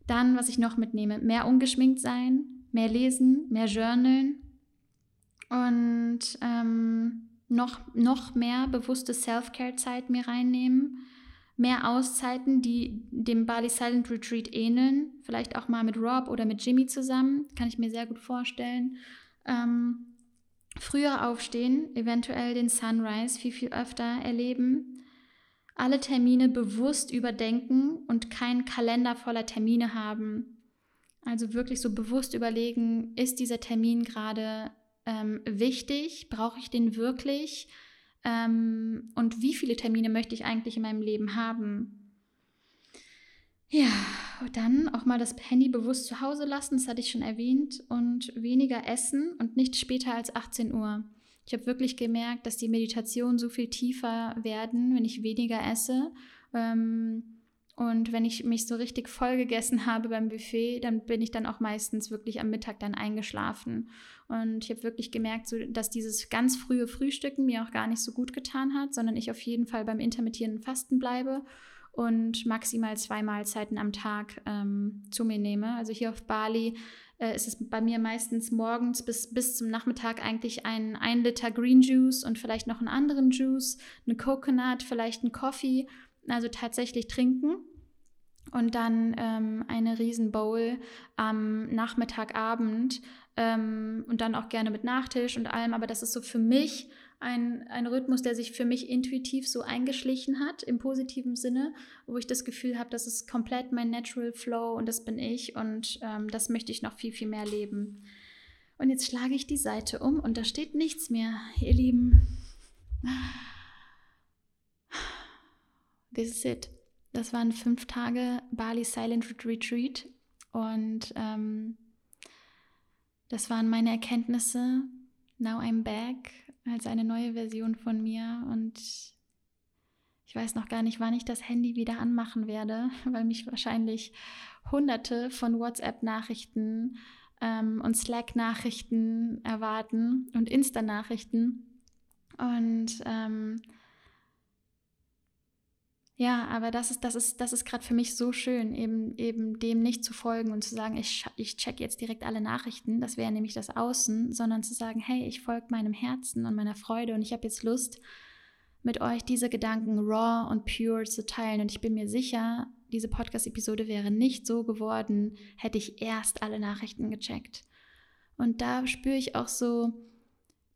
Dann, was ich noch mitnehme, mehr ungeschminkt sein, mehr lesen, mehr journalen und ähm, noch, noch mehr bewusste Self-Care-Zeit mir reinnehmen, mehr Auszeiten, die dem Bali Silent Retreat ähneln. Vielleicht auch mal mit Rob oder mit Jimmy zusammen. Kann ich mir sehr gut vorstellen. Ähm, früher aufstehen, eventuell den Sunrise viel, viel öfter erleben. Alle Termine bewusst überdenken und keinen Kalender voller Termine haben. Also wirklich so bewusst überlegen, ist dieser Termin gerade ähm, wichtig? Brauche ich den wirklich? Ähm, und wie viele Termine möchte ich eigentlich in meinem Leben haben? Ja, dann auch mal das Handy bewusst zu Hause lassen, das hatte ich schon erwähnt, und weniger essen und nicht später als 18 Uhr. Ich habe wirklich gemerkt, dass die Meditationen so viel tiefer werden, wenn ich weniger esse. Ähm, und wenn ich mich so richtig voll gegessen habe beim Buffet, dann bin ich dann auch meistens wirklich am Mittag dann eingeschlafen. Und ich habe wirklich gemerkt, so, dass dieses ganz frühe Frühstücken mir auch gar nicht so gut getan hat, sondern ich auf jeden Fall beim intermittierenden Fasten bleibe und maximal zwei Mahlzeiten am Tag ähm, zu mir nehme. Also hier auf Bali äh, ist es bei mir meistens morgens bis, bis zum Nachmittag eigentlich ein, ein Liter Green Juice und vielleicht noch einen anderen Juice, eine Coconut, vielleicht ein Coffee. Also tatsächlich trinken und dann ähm, eine riesen Bowl am Nachmittagabend ähm, und dann auch gerne mit Nachtisch und allem. Aber das ist so für mich ein, ein Rhythmus, der sich für mich intuitiv so eingeschlichen hat, im positiven Sinne, wo ich das Gefühl habe, das ist komplett mein Natural Flow und das bin ich und ähm, das möchte ich noch viel, viel mehr leben. Und jetzt schlage ich die Seite um und da steht nichts mehr, ihr Lieben. This is it. Das waren fünf Tage Bali Silent Retreat und ähm, das waren meine Erkenntnisse. Now I'm back als eine neue Version von mir und ich weiß noch gar nicht, wann ich das Handy wieder anmachen werde, weil mich wahrscheinlich hunderte von WhatsApp-Nachrichten ähm, und Slack-Nachrichten erwarten und Insta-Nachrichten. Und ähm, ja, aber das ist, das ist, das ist gerade für mich so schön, eben, eben dem nicht zu folgen und zu sagen, ich, ich check jetzt direkt alle Nachrichten, das wäre nämlich das Außen, sondern zu sagen, hey, ich folge meinem Herzen und meiner Freude und ich habe jetzt Lust, mit euch diese Gedanken raw und pure zu teilen. Und ich bin mir sicher, diese Podcast-Episode wäre nicht so geworden, hätte ich erst alle Nachrichten gecheckt. Und da spüre ich auch so,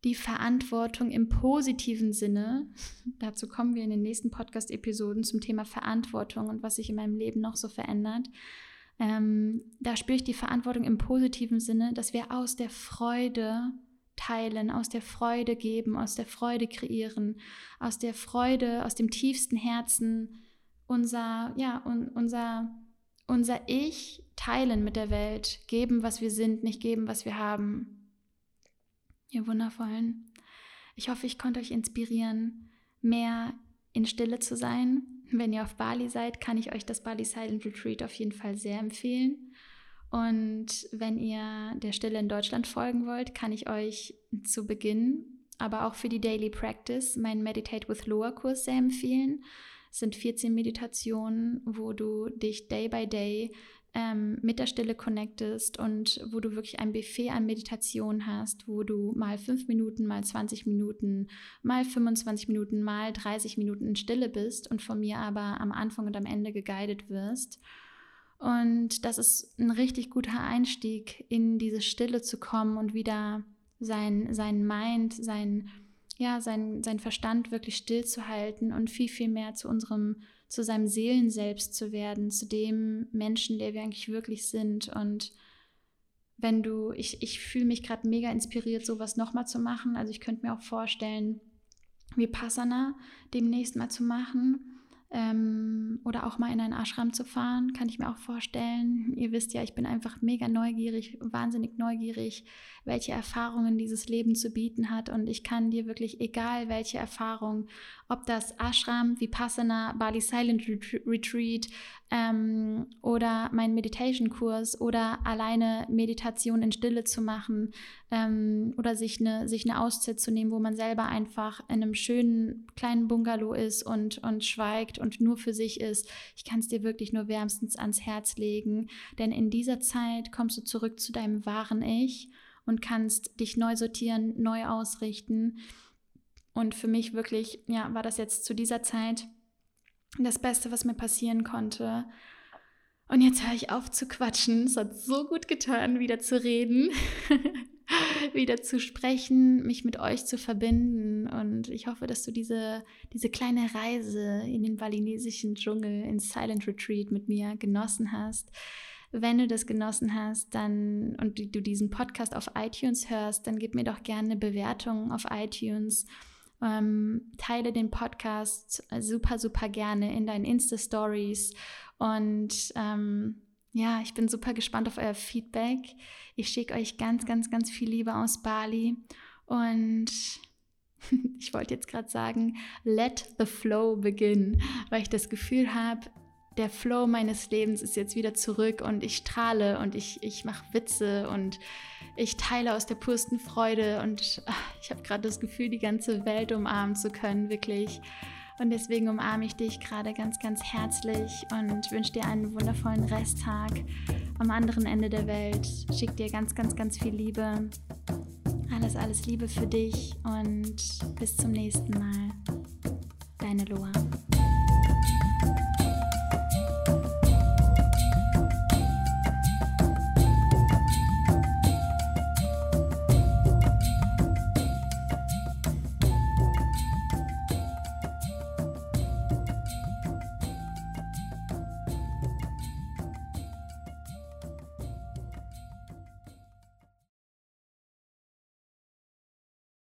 die Verantwortung im positiven Sinne. Dazu kommen wir in den nächsten Podcast-Episoden zum Thema Verantwortung und was sich in meinem Leben noch so verändert. Ähm, da spüre ich die Verantwortung im positiven Sinne, dass wir aus der Freude teilen, aus der Freude geben, aus der Freude kreieren, aus der Freude, aus dem tiefsten Herzen unser, ja, un, unser, unser Ich teilen mit der Welt, geben, was wir sind, nicht geben, was wir haben ihr Wundervollen. Ich hoffe, ich konnte euch inspirieren, mehr in Stille zu sein. Wenn ihr auf Bali seid, kann ich euch das Bali Silent Retreat auf jeden Fall sehr empfehlen. Und wenn ihr der Stille in Deutschland folgen wollt, kann ich euch zu Beginn, aber auch für die Daily Practice, meinen Meditate with Loa Kurs sehr empfehlen. Es sind 14 Meditationen, wo du dich day by day ähm, mit der Stille connectest und wo du wirklich ein Buffet an Meditation hast, wo du mal fünf Minuten, mal 20 Minuten, mal 25 Minuten, mal 30 Minuten in Stille bist und von mir aber am Anfang und am Ende geguidet wirst. Und das ist ein richtig guter Einstieg, in diese Stille zu kommen und wieder sein, sein Mind, sein, ja, sein, sein Verstand wirklich still zu halten und viel, viel mehr zu unserem zu seinem Seelenselbst zu werden, zu dem Menschen, der wir eigentlich wirklich sind. Und wenn du, ich, ich fühle mich gerade mega inspiriert, sowas nochmal zu machen. Also ich könnte mir auch vorstellen, Vipassana demnächst mal zu machen ähm, oder auch mal in einen Ashram zu fahren, kann ich mir auch vorstellen. Ihr wisst ja, ich bin einfach mega neugierig, wahnsinnig neugierig, welche Erfahrungen dieses Leben zu bieten hat. Und ich kann dir wirklich, egal welche Erfahrung, ob das Ashram, Vipassana, Bali Silent Retreat ähm, oder mein Meditation-Kurs oder alleine Meditation in Stille zu machen ähm, oder sich eine, sich eine Auszeit zu nehmen, wo man selber einfach in einem schönen kleinen Bungalow ist und, und schweigt und nur für sich ist. Ich kann es dir wirklich nur wärmstens ans Herz legen, denn in dieser Zeit kommst du zurück zu deinem wahren Ich und kannst dich neu sortieren, neu ausrichten. Und für mich wirklich, ja, war das jetzt zu dieser Zeit das Beste, was mir passieren konnte. Und jetzt höre ich auf zu quatschen. Es hat so gut getan, wieder zu reden, wieder zu sprechen, mich mit euch zu verbinden. Und ich hoffe, dass du diese, diese kleine Reise in den balinesischen Dschungel, ins Silent Retreat mit mir genossen hast. Wenn du das genossen hast, dann und du diesen Podcast auf iTunes hörst, dann gib mir doch gerne eine Bewertung auf iTunes ähm, teile den Podcast super, super gerne in deinen Insta-Stories. Und ähm, ja, ich bin super gespannt auf euer Feedback. Ich schicke euch ganz, ganz, ganz viel Liebe aus Bali. Und ich wollte jetzt gerade sagen, let the flow begin, weil ich das Gefühl habe, der Flow meines Lebens ist jetzt wieder zurück und ich strahle und ich, ich mache Witze und ich teile aus der pursten Freude und ach, ich habe gerade das Gefühl, die ganze Welt umarmen zu können, wirklich. Und deswegen umarme ich dich gerade ganz, ganz herzlich und wünsche dir einen wundervollen Resttag am anderen Ende der Welt. Schick dir ganz, ganz, ganz viel Liebe. Alles, alles Liebe für dich und bis zum nächsten Mal. Deine Loa.